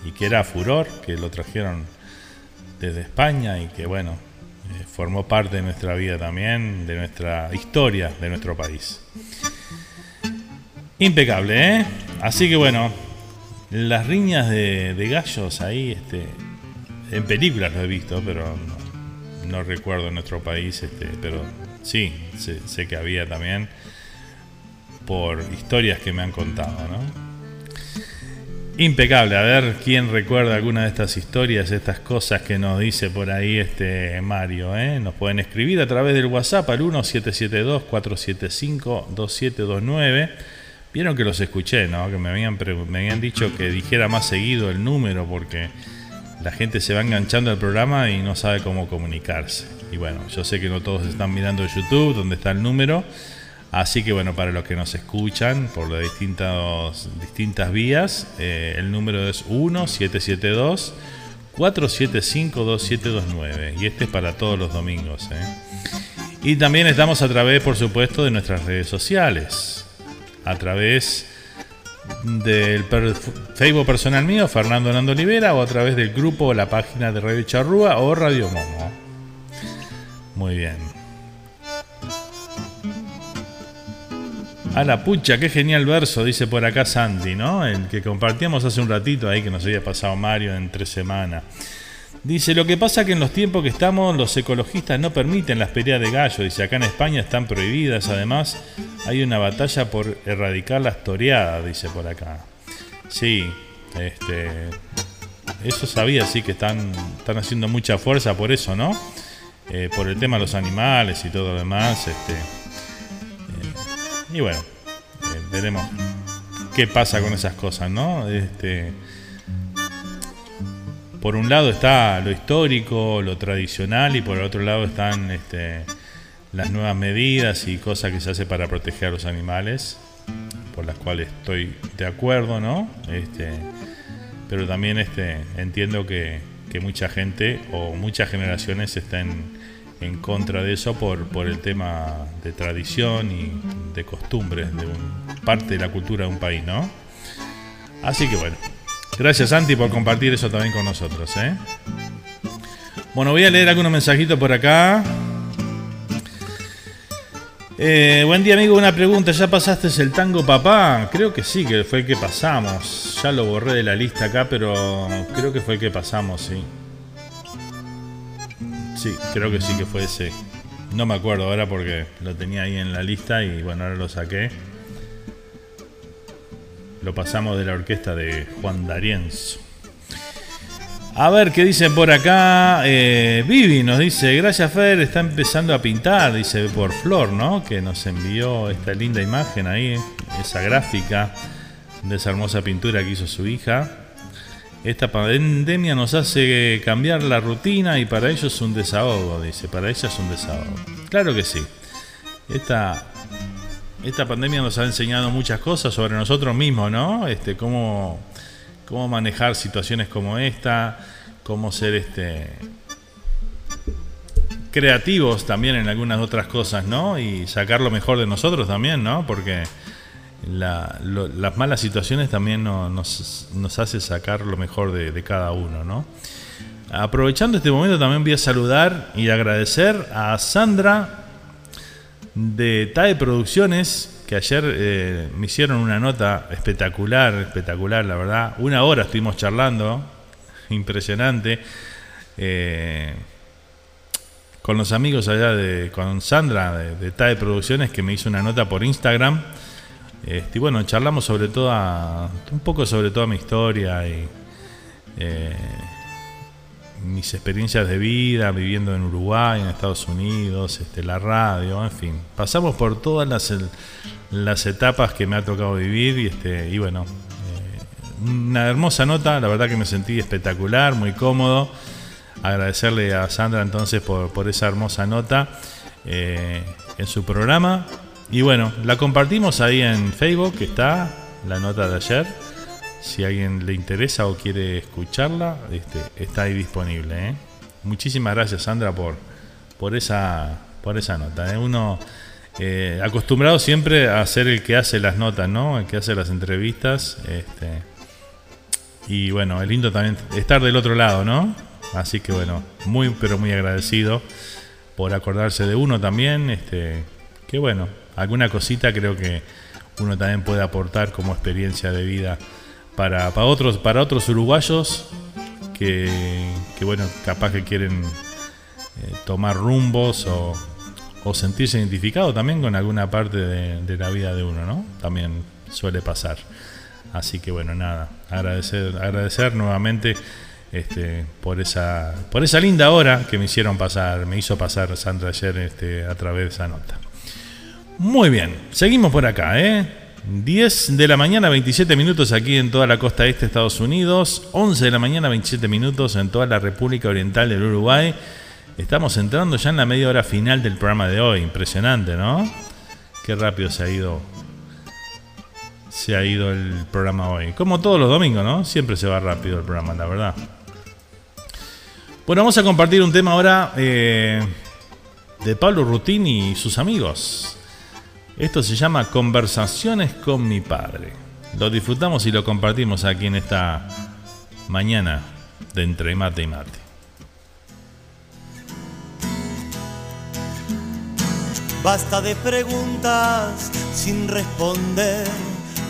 y que era furor que lo trajeron desde España y que bueno formó parte de nuestra vida también, de nuestra historia, de nuestro país. Impecable, ¿eh? Así que bueno, las riñas de, gallos ahí, este, en películas lo he visto, pero no, recuerdo en nuestro país, este, pero sí, sé, sé que había también por historias que me han contado, ¿no? Impecable, a ver quién recuerda alguna de estas historias, estas cosas que nos dice por ahí este Mario. ¿eh? Nos pueden escribir a través del WhatsApp al 1772-475-2729. Vieron que los escuché, ¿no? Que me habían, me habían dicho que dijera más seguido el número porque la gente se va enganchando al programa y no sabe cómo comunicarse. Y bueno, yo sé que no todos están mirando YouTube, donde está el número. Así que bueno, para los que nos escuchan por las distintas, distintas vías, eh, el número es 1772 475 2729 y este es para todos los domingos. ¿eh? Y también estamos a través, por supuesto, de nuestras redes sociales. A través del Facebook personal mío, Fernando Nando Olivera, o a través del grupo o la página de Radio Charrúa o Radio Momo. Muy bien. A la pucha, qué genial verso, dice por acá Sandy, ¿no? El que compartíamos hace un ratito ahí que nos había pasado Mario en tres semanas. Dice, lo que pasa que en los tiempos que estamos los ecologistas no permiten las peleas de gallo. Dice, acá en España están prohibidas. Además, hay una batalla por erradicar las toreadas, dice por acá. Sí, este, eso sabía, sí, que están, están haciendo mucha fuerza por eso, ¿no? Eh, por el tema de los animales y todo lo demás. Este, y bueno, eh, veremos qué pasa con esas cosas, ¿no? Este, por un lado está lo histórico, lo tradicional, y por el otro lado están este, las nuevas medidas y cosas que se hace para proteger a los animales, por las cuales estoy de acuerdo, ¿no? Este, pero también este, entiendo que, que mucha gente o muchas generaciones están en contra de eso por, por el tema de tradición y de costumbres de parte de la cultura de un país, ¿no? Así que bueno, gracias Santi por compartir eso también con nosotros, ¿eh? Bueno, voy a leer algunos mensajitos por acá. Eh, buen día amigo, una pregunta, ¿ya pasaste el tango papá? Creo que sí, que fue el que pasamos. Ya lo borré de la lista acá, pero creo que fue el que pasamos, sí. Sí, creo que sí que fue ese. No me acuerdo ahora porque lo tenía ahí en la lista y bueno, ahora lo saqué. Lo pasamos de la orquesta de Juan D'Arienzo. A ver qué dicen por acá. Eh, Vivi nos dice: Gracias, Fer. Está empezando a pintar, dice por Flor, ¿no? Que nos envió esta linda imagen ahí, esa gráfica de esa hermosa pintura que hizo su hija. Esta pandemia nos hace cambiar la rutina y para ellos es un desahogo, dice, para ella es un desahogo. Claro que sí. Esta, esta pandemia nos ha enseñado muchas cosas sobre nosotros mismos, ¿no? Este, cómo, cómo manejar situaciones como esta, cómo ser este, creativos también en algunas otras cosas, ¿no? Y sacar lo mejor de nosotros también, ¿no? Porque las malas situaciones también nos, nos, hace sacar lo mejor de, cada uno, ¿no? Aprovechando este momento también voy a saludar y agradecer a Sandra de TAE Producciones, que ayer eh, me hicieron una nota espectacular, espectacular, la verdad. Una hora estuvimos charlando, impresionante. Eh, con los amigos allá de, con Sandra de, de TAE Producciones, que me hizo una nota por Instagram este, y bueno, charlamos sobre toda, un poco sobre toda mi historia y eh, mis experiencias de vida, viviendo en Uruguay, en Estados Unidos, este, la radio, en fin. Pasamos por todas las, las etapas que me ha tocado vivir y, este, bueno, eh, una hermosa nota, la verdad que me sentí espectacular, muy cómodo. Agradecerle a Sandra entonces por, por esa hermosa nota eh, en su programa y bueno, la compartimos ahí en Facebook, que está la nota de ayer. Si a alguien le interesa o quiere escucharla, este, está ahí disponible. ¿eh? Muchísimas gracias, Sandra, por, por, esa, por esa nota. ¿eh? Uno eh, acostumbrado siempre a ser el que hace las notas, ¿no? El que hace las entrevistas. Este, y bueno, es lindo también estar del otro lado, ¿no? Así que bueno, muy pero muy agradecido por acordarse de uno también. Este, que bueno, alguna cosita creo que uno también puede aportar como experiencia de vida para, otros, para otros uruguayos que, bueno, capaz que quieren eh, tomar rumbos o, sentirse identificado también con alguna parte de, la vida de uno, ¿no? También suele pasar. Así que bueno, nada, agradecer, agradecer nuevamente este, por esa, por esa linda hora que me hicieron pasar, me hizo pasar Sandra ayer este, a través de esa nota. Muy bien, seguimos por acá, ¿eh? 10 de la mañana, 27 minutos aquí en toda la costa este de Estados Unidos, 11 de la mañana, 27 minutos en toda la República Oriental del Uruguay. Estamos entrando ya en la media hora final del programa de hoy, impresionante, ¿no? Qué rápido se ha ido se ha ido el programa hoy. Como todos los domingos, ¿no? Siempre se va rápido el programa, la verdad. Bueno, vamos a compartir un tema ahora eh, de Pablo Rutini y sus amigos. Esto se llama Conversaciones con mi padre. Lo disfrutamos y lo compartimos aquí en esta mañana de Entre Mate y Mate. Basta de preguntas sin responder,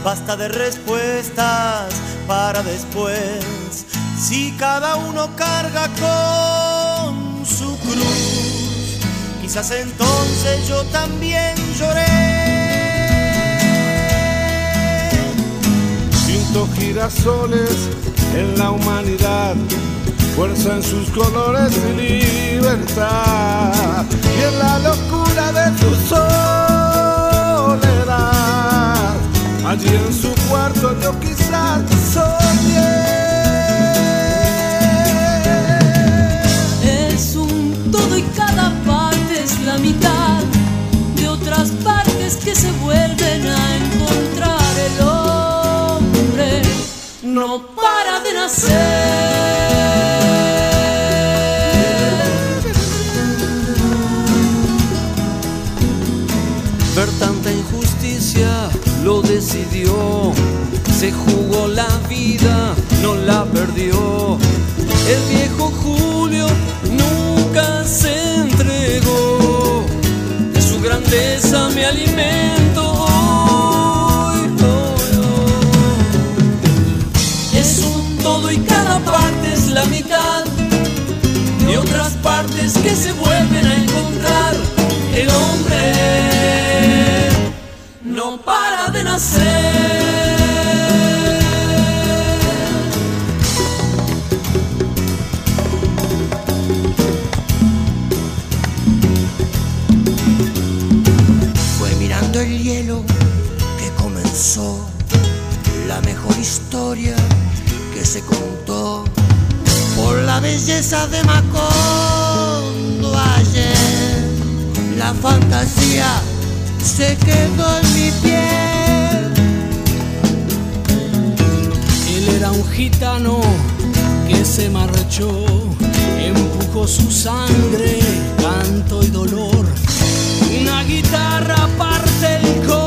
basta de respuestas para después. Si cada uno carga con su cruz, quizás entonces yo también lloré. Girasoles en la humanidad, fuerza en sus colores y libertad, y en la locura de su soledad, allí en su cuarto yo quizás soñé. Es un todo y cada parte es la mitad de otras partes que se vuelven a encontrar no para de nacer. Ver tanta injusticia lo decidió, se jugó la vida, no la perdió. El viejo Julio nunca se entregó, de su grandeza me alimento la mitad de otras partes que se vuelven a encontrar. El hombre no para de nacer. Fue mirando el hielo que comenzó la mejor historia que se contó la belleza de Macondo ayer. La fantasía se quedó en mi piel. Él era un gitano que se marchó, empujó su sangre, canto y dolor. Una guitarra parte el corazón,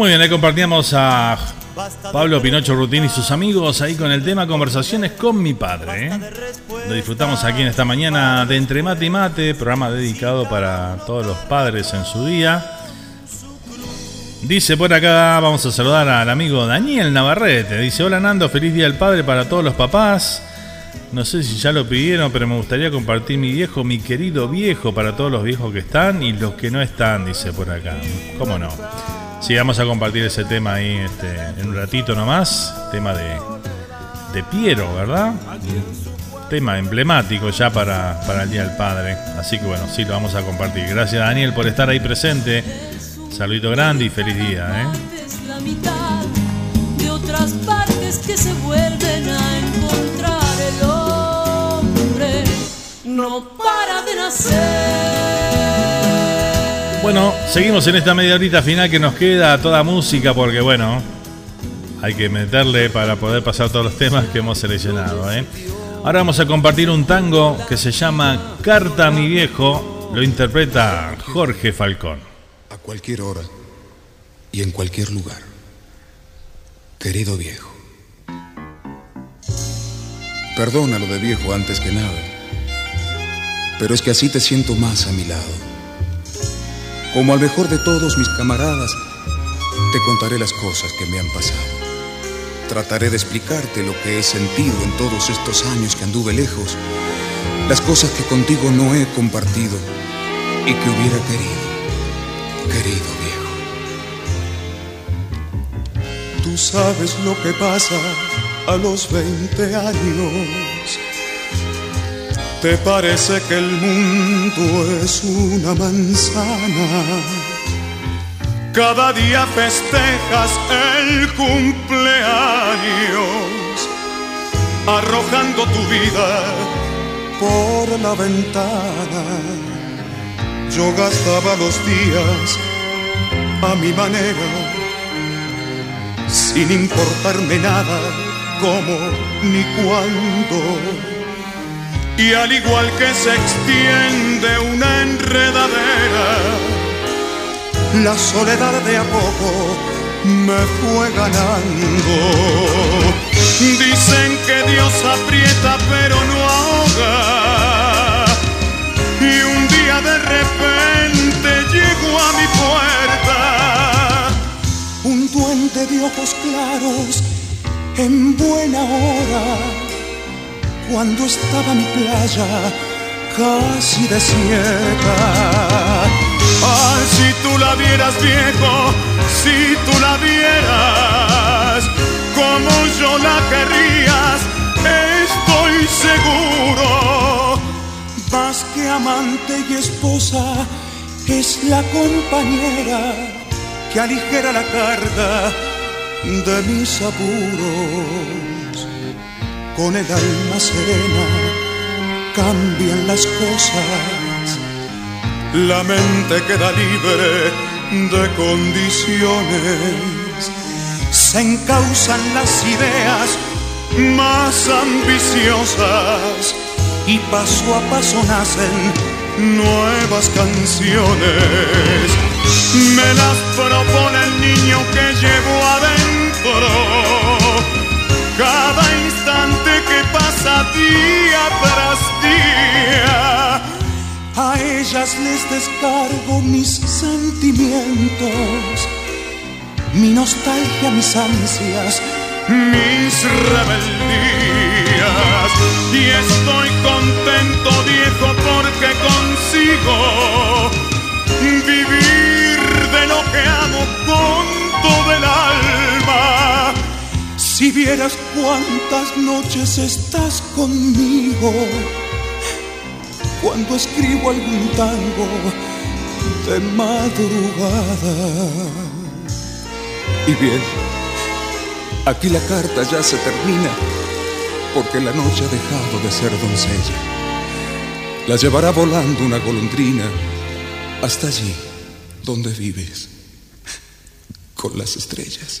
Muy bien, ahí compartíamos a Pablo Pinocho Rutín y sus amigos ahí con el tema Conversaciones con mi padre. ¿eh? Lo disfrutamos aquí en esta mañana de Entre Mate y Mate, programa dedicado para todos los padres en su día. Dice por acá, vamos a saludar al amigo Daniel Navarrete. Dice, hola Nando, feliz día del padre para todos los papás. No sé si ya lo pidieron, pero me gustaría compartir mi viejo, mi querido viejo, para todos los viejos que están y los que no están, dice por acá. ¿Cómo no? Sí, vamos a compartir ese tema ahí este, en un ratito nomás. Tema de, de Piero, ¿verdad? Tema emblemático ya para, para el Día del Padre. Así que bueno, sí, lo vamos a compartir. Gracias Daniel por estar ahí presente. Saludito grande y feliz día, ¿eh? que se vuelven a encontrar el hombre no para de nacer Bueno, seguimos en esta media horita final que nos queda toda música porque bueno, hay que meterle para poder pasar todos los temas que hemos seleccionado, ¿eh? Ahora vamos a compartir un tango que se llama Carta a mi viejo, lo interpreta Jorge Falcón. a cualquier hora y en cualquier lugar. Querido viejo, perdona lo de viejo antes que nada, pero es que así te siento más a mi lado. Como al mejor de todos mis camaradas, te contaré las cosas que me han pasado. Trataré de explicarte lo que he sentido en todos estos años que anduve lejos, las cosas que contigo no he compartido y que hubiera querido querido viejo. Tú sabes lo que pasa a los 20 años. Te parece que el mundo es una manzana. Cada día festejas el cumpleaños, arrojando tu vida por la ventana. Yo gastaba los días a mi manera, sin importarme nada, cómo ni cuándo. Y al igual que se extiende una enredadera, la soledad de a poco me fue ganando. Dicen que Dios aprieta pero no ahoga. Y un día de repente llegó a mi puerta un duende de ojos claros en buena hora cuando estaba mi playa casi desierta. Ah, si tú la vieras viejo, si tú la vieras como yo la querrías, estoy seguro. Más que amante y esposa, es la compañera que aligera la carga de mis apuros con el alma serena cambian las cosas. La mente queda libre de condiciones. Se encausan las ideas más ambiciosas y paso a paso nacen nuevas canciones. Me las propone el niño que llevo adentro cada instante pasa día tras día. A ellas les descargo mis sentimientos, mi nostalgia, mis ansias, mis rebeldías. Y estoy contento, viejo, porque consigo vivir de lo que amo con todo el alma si vieras cuántas noches estás conmigo, cuando escribo algún tango de madrugada. Y bien, aquí la carta ya se termina, porque la noche ha dejado de ser doncella. La llevará volando una golondrina hasta allí donde vives, con las estrellas.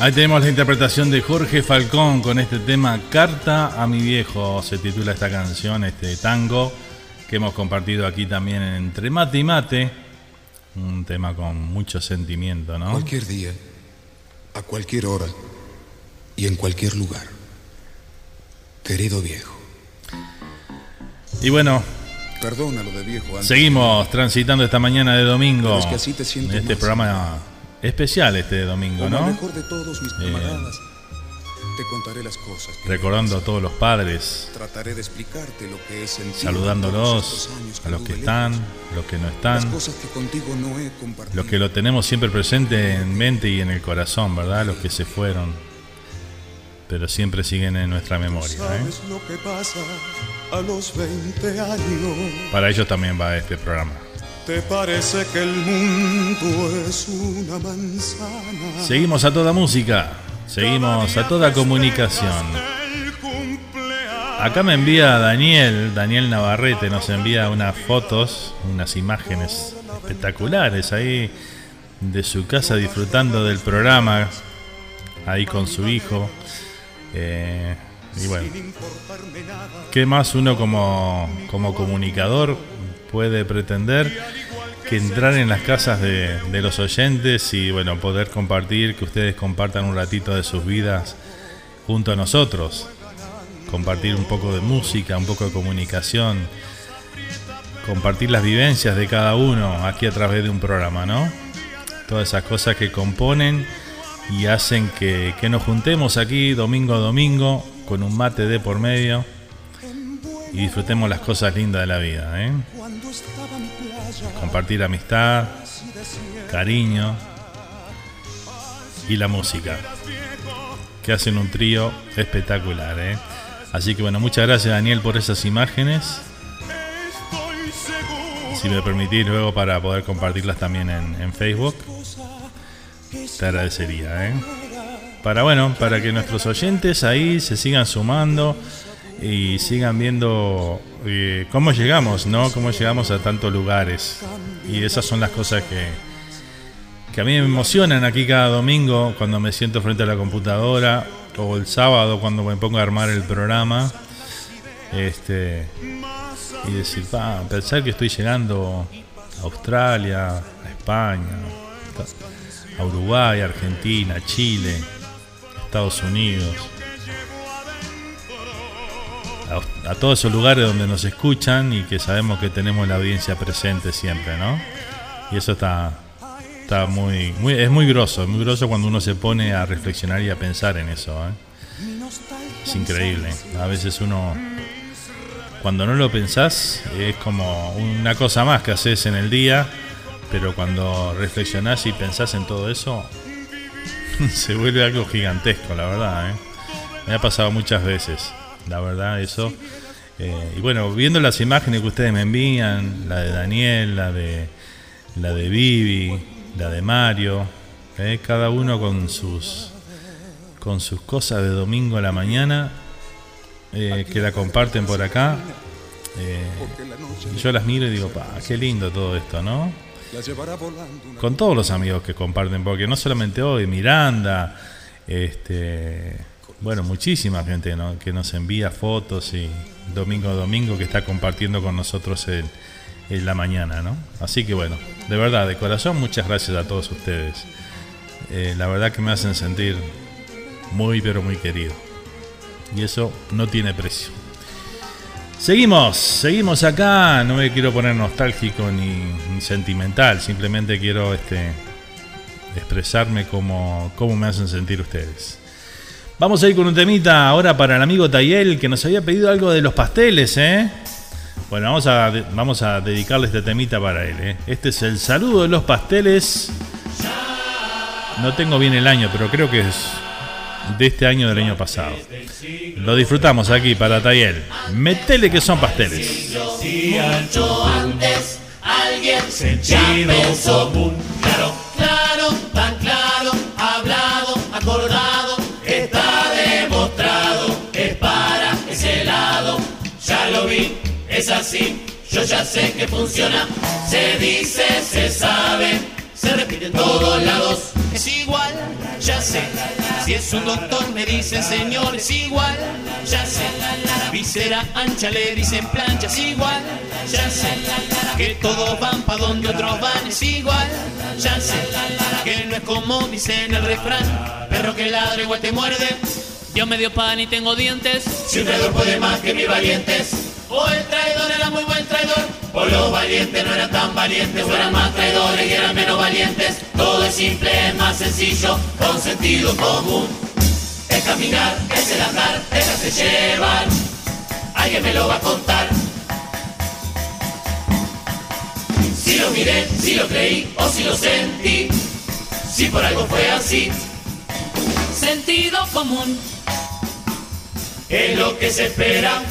Ahí tenemos la interpretación de Jorge Falcón con este tema Carta a mi viejo, se titula esta canción, este tango que hemos compartido aquí también Entre Mate y Mate, un tema con mucho sentimiento, ¿no? Cualquier día, a cualquier hora y en cualquier lugar. Querido viejo. Y bueno, Perdónalo de viejo. antes. seguimos transitando esta mañana de domingo. Pero es que así te siento este más. programa especial este domingo, Como ¿no? el mejor de todos mis camaradas, te contaré las cosas. que recordando a todos los padres, Trataré de explicarte lo que todos saludándolos, a los que están, los que no Las están, cosas que contigo no he compartido. los que lo tenemos siempre presente en mente y en el corazón, ¿verdad? Los que se fueron, pero siempre siguen en nuestra memoria. ¿eh? ¿Sabes lo que pasa a los 20 años? Para ellos también va este programa. ¿Te parece que el mundo es una manzana? Seguimos a toda música, seguimos a toda comunicación. Acá me envía Daniel, Daniel Navarrete, nos envía unas fotos, unas imágenes espectaculares ahí de su casa disfrutando del programa, ahí con su hijo. Eh, y bueno, ¿qué más uno como, como comunicador puede pretender que entrar en las casas de, los oyentes y bueno, poder compartir, que ustedes compartan un ratito de sus vidas junto a nosotros? Compartir un poco de música, un poco de comunicación, compartir las vivencias de cada uno aquí a través de un programa, ¿no? Todas esas cosas que componen y hacen que, que nos juntemos aquí domingo a domingo con un mate de por medio y disfrutemos las cosas lindas de la vida, ¿eh? Compartir amistad, cariño y la música, que hacen un trío espectacular, ¿eh? Así que bueno, muchas gracias Daniel por esas imágenes. Si me permitís luego para poder compartirlas también en, en Facebook, te agradecería, ¿eh? Para bueno, para que nuestros oyentes ahí se sigan sumando y sigan viendo eh, cómo llegamos, ¿no? Cómo llegamos a tantos lugares. Y esas son las cosas que, que a mí me emocionan aquí cada domingo cuando me siento frente a la computadora o el sábado cuando me pongo a armar el programa. Este y decir, pa, pensar que estoy llegando a Australia, a España, a Uruguay, Argentina, Chile, Estados Unidos, a, todos esos lugares donde nos escuchan y que sabemos que tenemos la audiencia presente siempre, ¿no? Y eso está, está muy, muy, es muy grosso, es muy grosso cuando uno se pone a reflexionar y a pensar en eso, ¿eh? Es increíble. A veces uno, cuando no lo pensás, es como una cosa más que haces en el día, pero cuando reflexionás y pensás en todo eso, se vuelve algo gigantesco, la verdad. ¿eh? Me ha pasado muchas veces, la verdad, eso. Eh, y bueno, viendo las imágenes que ustedes me envían, la de Daniel, la de la de Vivi, la de Mario, ¿eh? cada uno con sus con sus cosas de domingo a la mañana eh, que la comparten por acá. Y yo las miro y digo, pa, qué lindo todo esto, ¿no? con todos los amigos que comparten, porque no solamente hoy, Miranda, este, bueno, muchísima gente que nos envía fotos y domingo a domingo que está compartiendo con nosotros en, la mañana, ¿no? Así que bueno, de verdad, de corazón, muchas gracias a todos ustedes. Eh, la verdad que me hacen sentir muy, pero muy querido. Y eso no tiene precio. Seguimos, seguimos acá. No me quiero poner nostálgico ni, sentimental. Simplemente quiero este, expresarme como, como me hacen sentir ustedes. Vamos a ir con un temita ahora para el amigo Tayel que nos había pedido algo de los pasteles, ¿eh? Bueno, vamos a, vamos a dedicarle este temita para él, ¿eh? Este es el saludo de los pasteles. No tengo bien el año, pero creo que es de este año del año pasado. Lo disfrutamos aquí para Tayel. Metele que son pasteles. antes, alguien común. Claro, claro, tan claro, hablado, acordado, es así, yo ya sé que funciona. Se dice, se sabe, se repite en todos lados es igual, ya sé. Si es un doctor me dicen señor, es igual, ya sé. La visera ancha le dicen plancha, es igual, ya sé. Que todos van pa' donde otros van, es igual, ya sé. Que no es como dicen el refrán, perro que ladra igual te muerde. Yo me dio pan y tengo dientes. Si un traidor puede más que mis valientes. O el traidor era muy buen traidor. O los valientes no eran tan valientes. O eran más traidores y eran menos valientes. Todo es simple, es más sencillo, con sentido común. Es caminar, es el andar, déjase llevar. Alguien me lo va a contar. Si lo miré, si lo creí o si lo sentí. Si por algo fue así. Sentido común es lo que se espera.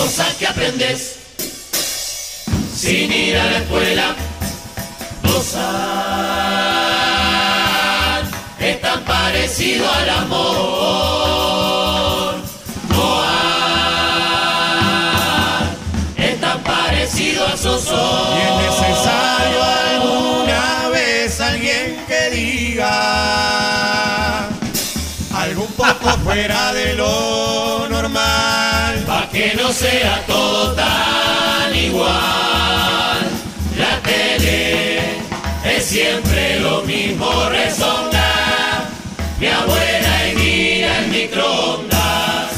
Cosas que aprendes sin ir a la escuela. Gozar es tan parecido al amor. Moar es tan parecido a sosor. Y es necesario alguna vez alguien que diga algo un poco fuera de lo normal. Que no sea todo tan igual. La tele es siempre lo mismo, resonda. Mi abuela y mira el microondas.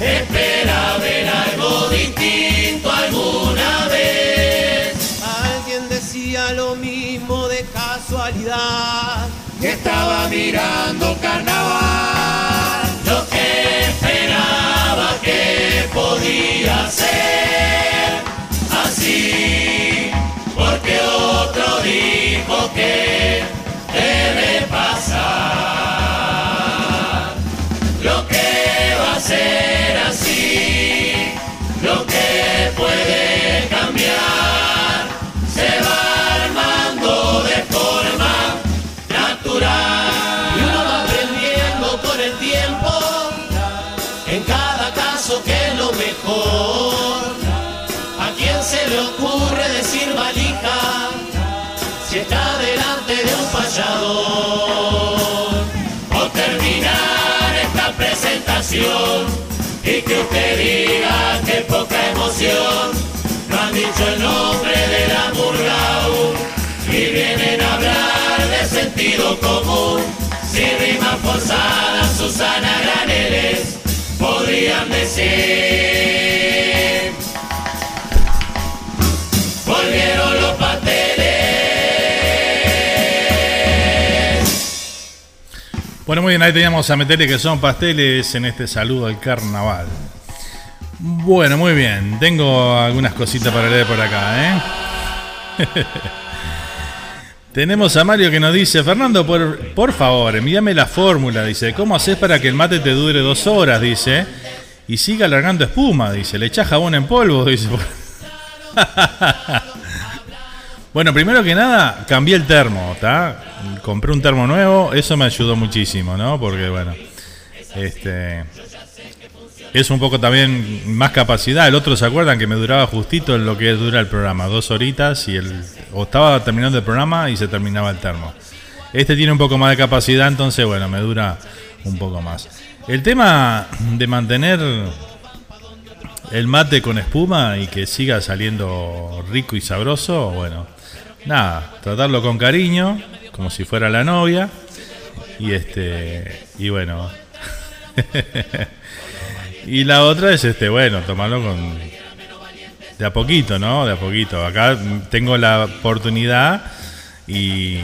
Espera ver algo distinto alguna vez. Alguien decía lo mismo de casualidad que estaba mirando carnaval. Podía ser así, porque otro dijo que y que usted diga que poca emoción. No han dicho el nombre de la murga y vienen a hablar de sentido común. Si rimas forzadas, Susana Graneles podrían decir. Volvieron Bueno, muy bien, ahí teníamos a meterle que son pasteles en este saludo al carnaval. Bueno, muy bien, tengo algunas cositas para leer por acá, ¿eh? Tenemos a Mario que nos dice, Fernando, por, favor, envíame la fórmula, dice, ¿cómo haces para que el mate te dure dos horas? Dice, y siga alargando espuma, dice, le echás jabón en polvo, dice. bueno, primero que nada, cambié el termo, ¿está? Compré un termo nuevo, eso me ayudó muchísimo, ¿no? Porque, bueno, este... es un poco también más capacidad. El otro, ¿se acuerdan? Que me duraba justito en lo que dura el programa, dos horitas y el... O estaba terminando el programa y se terminaba el termo. Este tiene un poco más de capacidad, entonces bueno, me dura un poco más. El tema de mantener el mate con espuma y que siga saliendo rico y sabroso, bueno, nada, tratarlo con cariño, como si fuera la novia. Y este, y bueno. y la otra es este, bueno, tomarlo con de a poquito, ¿no? De a poquito. Acá tengo la oportunidad y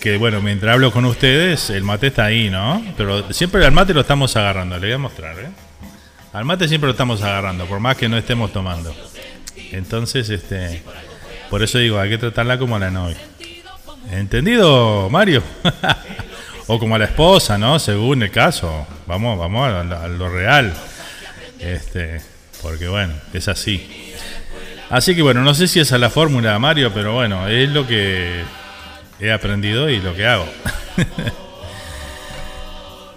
que bueno, mientras hablo con ustedes, el mate está ahí, ¿no? Pero siempre al mate lo estamos agarrando, le voy a mostrar, ¿eh? Al mate siempre lo estamos agarrando, por más que no estemos tomando. Entonces, este, por eso digo, hay que tratarla como a la novia. ¿Entendido, Mario? o como la esposa, ¿no? Según el caso. Vamos, vamos a, lo real. Este, porque bueno, es así. Así que bueno, no sé si esa es la fórmula, Mario, pero bueno, es lo que he aprendido y lo que hago.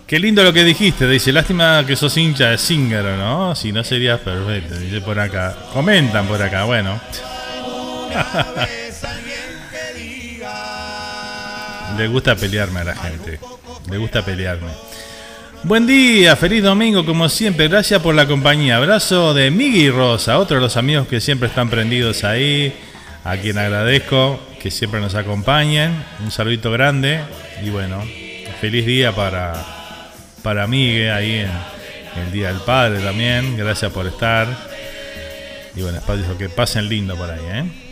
Qué lindo lo que dijiste, dice, lástima que sos hincha de Singer, ¿no? Si no sería perfecto, dice por acá. Comentan por acá, bueno. Le gusta pelearme a la gente. Le gusta pelearme. Buen día, feliz domingo como siempre. Gracias por la compañía. Abrazo de Miggy Rosa, otro de los amigos que siempre están prendidos ahí. A quien agradezco que siempre nos acompañen. Un saludito grande. Y bueno, feliz día para, para Miguel ahí en el Día del Padre también. Gracias por estar. Y bueno, que pasen lindo por ahí, ¿eh?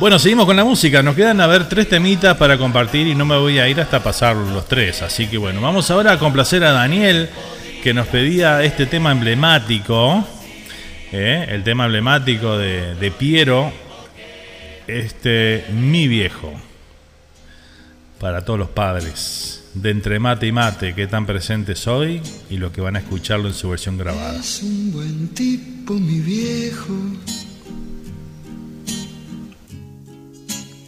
Bueno, seguimos con la música. Nos quedan a ver tres temitas para compartir y no me voy a ir hasta pasar los tres. Así que bueno, vamos ahora a complacer a Daniel que nos pedía este tema emblemático. ¿eh? El tema emblemático de, Piero. Este, mi viejo. Para todos los padres. De entre mate y mate que están presentes hoy y los que van a escucharlo en su versión grabada. Es un buen tipo, mi viejo.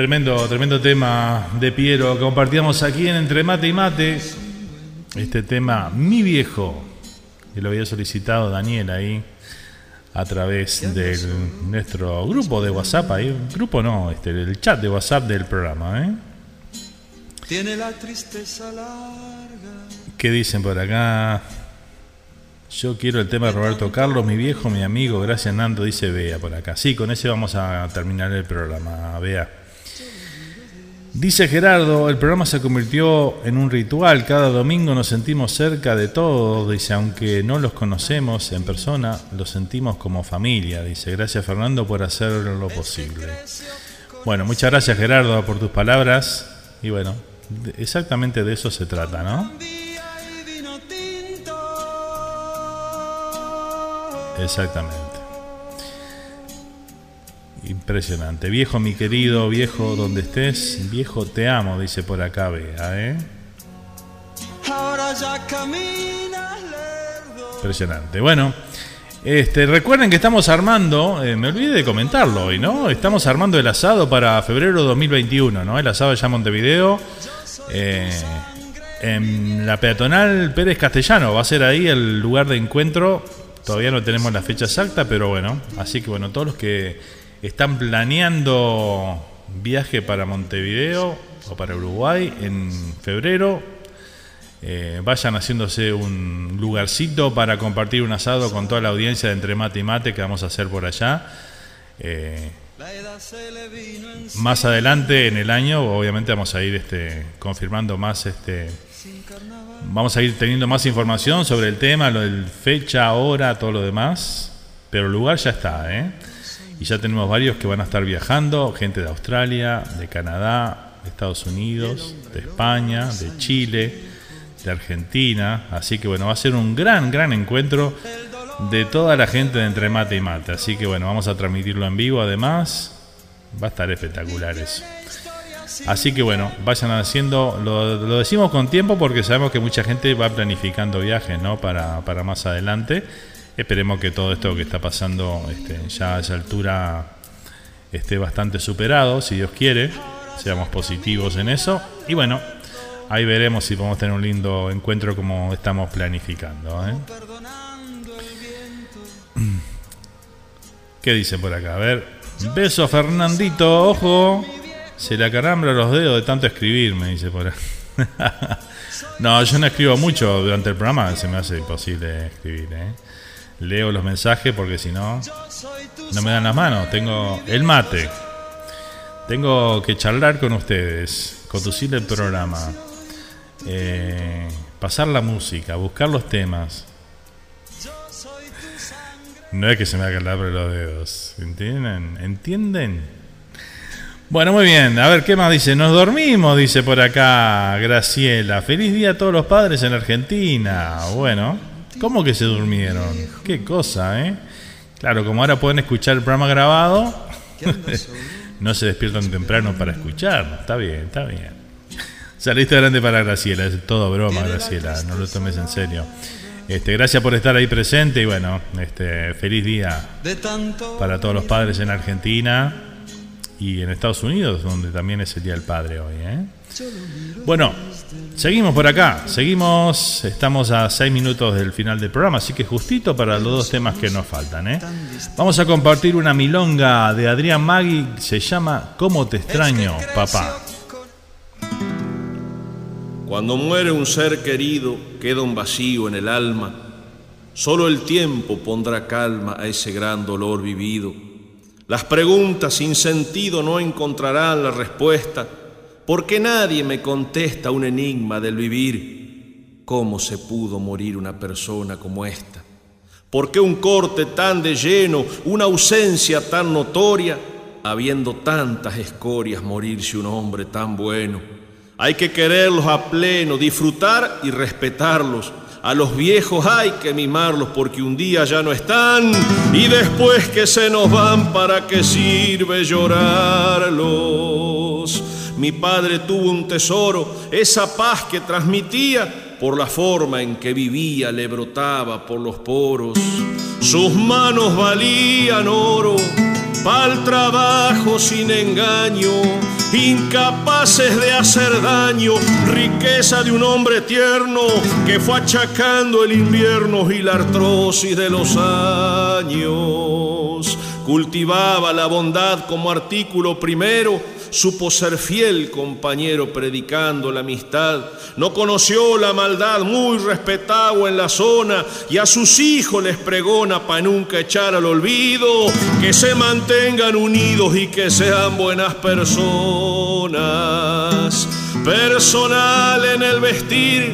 Tremendo, tremendo tema de Piero que compartíamos aquí en Entre Mate y Mate. Este tema, Mi Viejo, que lo había solicitado Daniel ahí a través de nuestro grupo de WhatsApp, ahí, grupo no, este, el chat de WhatsApp del programa, ¿eh? Tiene la tristeza larga. ¿Qué dicen por acá? Yo quiero el tema de Roberto Carlos, mi viejo, mi amigo, gracias Nando, dice Bea por acá. Sí, con ese vamos a terminar el programa, Bea. Dice Gerardo, el programa se convirtió en un ritual, cada domingo nos sentimos cerca de todos, dice, aunque no los conocemos en persona, los sentimos como familia, dice, gracias Fernando por hacer lo posible. Bueno, muchas gracias Gerardo por tus palabras y bueno, exactamente de eso se trata, ¿no? Exactamente. Impresionante. Viejo, mi querido, viejo, donde estés, viejo, te amo, dice por acá, vea, ¿eh? Ahora ya Impresionante. Bueno, este, recuerden que estamos armando, eh, me olvidé de comentarlo hoy, ¿no? Estamos armando el asado para febrero 2021, ¿no? El asado ya Montevideo. Eh, en la peatonal Pérez Castellano, va a ser ahí el lugar de encuentro. Todavía no tenemos la fecha exacta, pero bueno. Así que bueno, todos los que están planeando viaje para Montevideo o para Uruguay en febrero, eh, vayan haciéndose un lugarcito para compartir un asado con toda la audiencia de Entre Mate y Mate que vamos a hacer por allá. Eh, más adelante en el año, obviamente vamos a ir este, confirmando más, este, vamos a ir teniendo más información sobre el tema, lo del fecha, hora, todo lo demás, pero el lugar ya está, ¿eh? Y ya tenemos varios que van a estar viajando, gente de Australia, de Canadá, de Estados Unidos, de España, de Chile, de Argentina. Así que bueno, va a ser un gran, gran encuentro de toda la gente de Entre Mate y Mate. Así que bueno, vamos a transmitirlo en vivo además. Va a estar espectacular eso. Así que bueno, vayan haciendo, lo, lo decimos con tiempo porque sabemos que mucha gente va planificando viajes, ¿no? Para, para más adelante. Esperemos que todo esto que está pasando este, ya a esa altura esté bastante superado, si Dios quiere. Seamos positivos en eso. Y bueno, ahí veremos si podemos tener un lindo encuentro como estamos planificando. ¿eh? ¿Qué dice por acá? A ver. Beso Fernandito, ojo. Se le acarambra los dedos de tanto escribir, me dice por acá. no, yo no escribo mucho durante el programa, se me hace imposible escribir. ¿eh? Leo los mensajes porque si no, no me dan las manos. Tengo el mate. Tengo que charlar con ustedes, conducir el programa, eh, pasar la música, buscar los temas. No es que se me el los dedos. ¿Entienden? ¿Entienden? Bueno, muy bien. A ver, ¿qué más dice? Nos dormimos, dice por acá Graciela. Feliz día a todos los padres en Argentina. Bueno, ¿cómo que se durmieron? Qué cosa, ¿eh? Claro, como ahora pueden escuchar el programa grabado, no se despiertan temprano para escucharlo. Está bien, está bien. Saliste grande para Graciela, es todo broma, Graciela, no lo tomes en serio. Este, gracias por estar ahí presente y bueno, este, feliz día para todos los padres en Argentina y en Estados Unidos, donde también es el Día del Padre hoy. ¿eh? Bueno, seguimos por acá, seguimos, estamos a seis minutos del final del programa, así que justito para los dos temas que nos faltan. ¿eh? Vamos a compartir una milonga de Adrián Magui, se llama ¿Cómo te extraño, papá? Cuando muere un ser querido, queda un vacío en el alma. Solo el tiempo pondrá calma a ese gran dolor vivido. Las preguntas sin sentido no encontrarán la respuesta, porque nadie me contesta un enigma del vivir. ¿Cómo se pudo morir una persona como esta? ¿Por qué un corte tan de lleno, una ausencia tan notoria? habiendo tantas escorias, morirse un hombre tan bueno. Hay que quererlos a pleno, disfrutar y respetarlos. A los viejos hay que mimarlos porque un día ya no están y después que se nos van, ¿para qué sirve llorarlos? Mi padre tuvo un tesoro, esa paz que transmitía por la forma en que vivía, le brotaba por los poros. Sus manos valían oro, pa'l trabajo sin engaño, incapaces de hacer daño, riqueza de un hombre tierno que fue achacando el invierno y la artrosis de los años. Cultivaba la bondad como artículo primero supo ser fiel compañero predicando la amistad, no conoció la maldad, muy respetado en la zona y a sus hijos les pregona para nunca echar al olvido, que se mantengan unidos y que sean buenas personas, personal en el vestir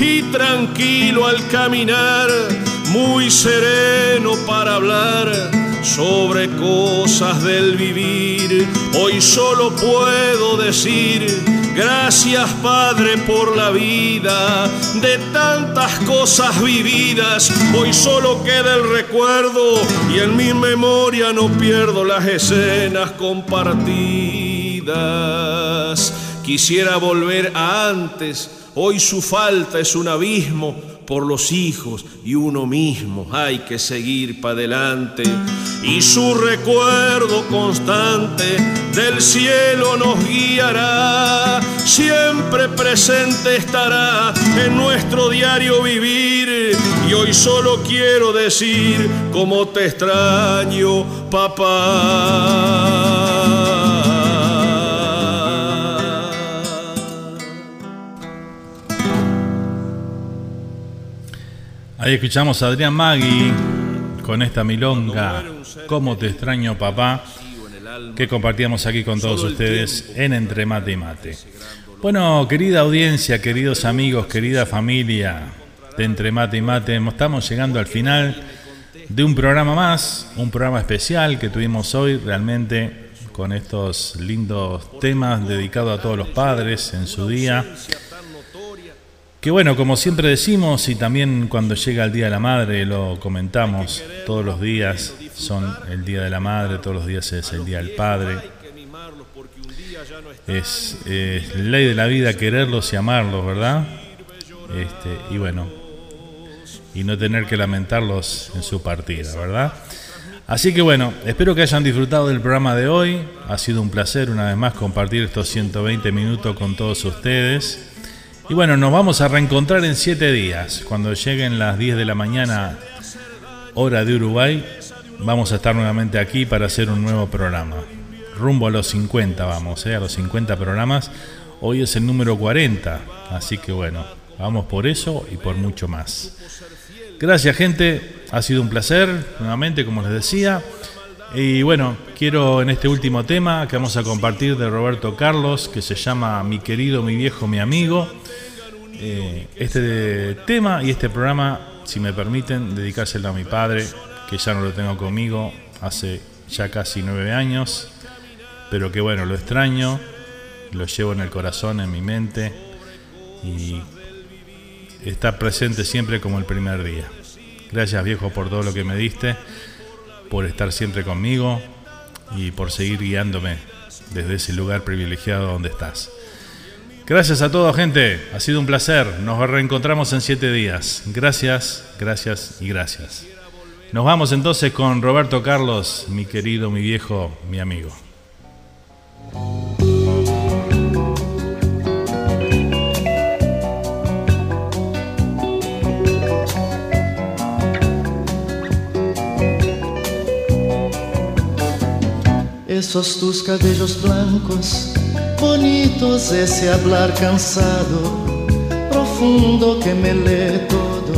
y tranquilo al caminar, muy sereno para hablar sobre cosas del vivir. Hoy solo puedo decir gracias Padre por la vida de tantas cosas vividas. Hoy solo queda el recuerdo y en mi memoria no pierdo las escenas compartidas. Quisiera volver a antes, hoy su falta es un abismo por los hijos y uno mismo. Hay que seguir para adelante. Y su recuerdo constante del cielo nos guiará. Siempre presente estará en nuestro diario vivir. Y hoy solo quiero decir cómo te extraño, papá. Ahí escuchamos a Adrián Magui con esta milonga, Cómo te extraño papá, que compartíamos aquí con todos ustedes en Entre Mate y Mate. Bueno, querida audiencia, queridos amigos, querida familia de Entre Mate y Mate, estamos llegando al final de un programa más, un programa especial que tuvimos hoy realmente con estos lindos temas dedicados a todos los padres en su día. Que bueno, como siempre decimos y también cuando llega el Día de la Madre lo comentamos, todos los días son el Día de la Madre, todos los días es el Día del Padre. Es, ley de la vida quererlos y amarlos, ¿verdad? Este, y bueno, y no tener que lamentarlos en su partida, ¿verdad? Así que bueno, espero que hayan disfrutado del programa de hoy. Ha sido un placer una vez más compartir estos 120 minutos con todos ustedes. Y bueno, nos vamos a reencontrar en siete días. Cuando lleguen las 10 de la mañana, hora de Uruguay, vamos a estar nuevamente aquí para hacer un nuevo programa. Rumbo a los 50 vamos, ¿eh? a los 50 programas. Hoy es el número 40, así que bueno, vamos por eso y por mucho más. Gracias gente, ha sido un placer, nuevamente como les decía. Y bueno, quiero en este último tema que vamos a compartir de Roberto Carlos, que se llama Mi querido, mi viejo, mi amigo. Eh, este tema y este programa, si me permiten, dedicárselo a mi padre, que ya no lo tengo conmigo hace ya casi nueve años, pero que bueno, lo extraño, lo llevo en el corazón, en mi mente y está presente siempre como el primer día. Gracias viejo por todo lo que me diste, por estar siempre conmigo y por seguir guiándome desde ese lugar privilegiado donde estás. Gracias a todos, gente. Ha sido un placer. Nos reencontramos en siete días. Gracias, gracias y gracias. Nos vamos entonces con Roberto Carlos, mi querido, mi viejo, mi amigo. Esos tus cabellos blancos bonitos ese hablar cansado, profundo que me lee todo,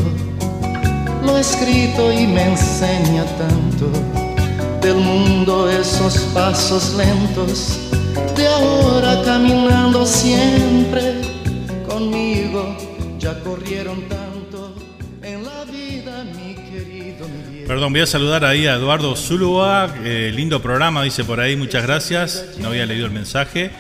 lo escrito y me enseña tanto del mundo esos pasos lentos, de ahora caminando siempre conmigo, ya corrieron tanto en la vida mi querido, mi Perdón, voy a saludar ahí a Eduardo Zuluaga. eh, lindo programa, dice por ahí, muchas gracias. No había leído el mensaje.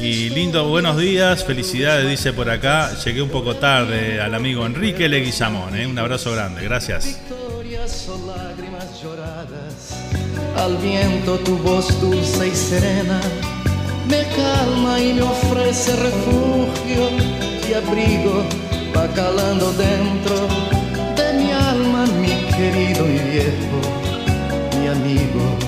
Y lindo, buenos días, felicidades, dice por acá. Llegué un poco tarde al amigo Enrique Leguizamón. eh, Un abrazo grande, gracias. Victorias o lágrimas lloradas, al viento tu voz dulce y serena me calma y me ofrece refugio y abrigo, va calando dentro de mi alma, mi querido y viejo, mi amigo.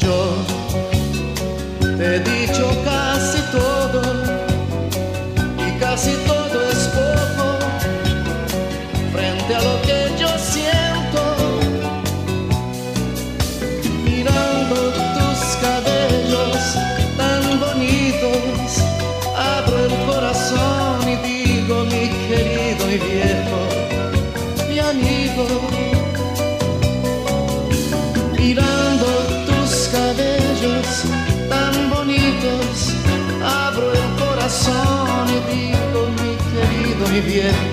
Yo te he dicho casi todo y casi todo querido,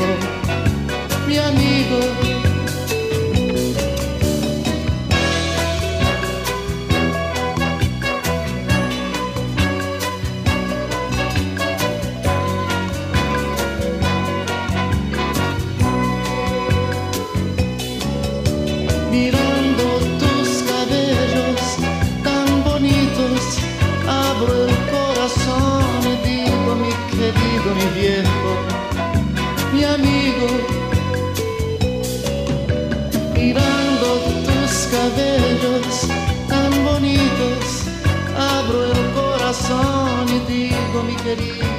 abro el corazón y digo, mi querido, mi viejo,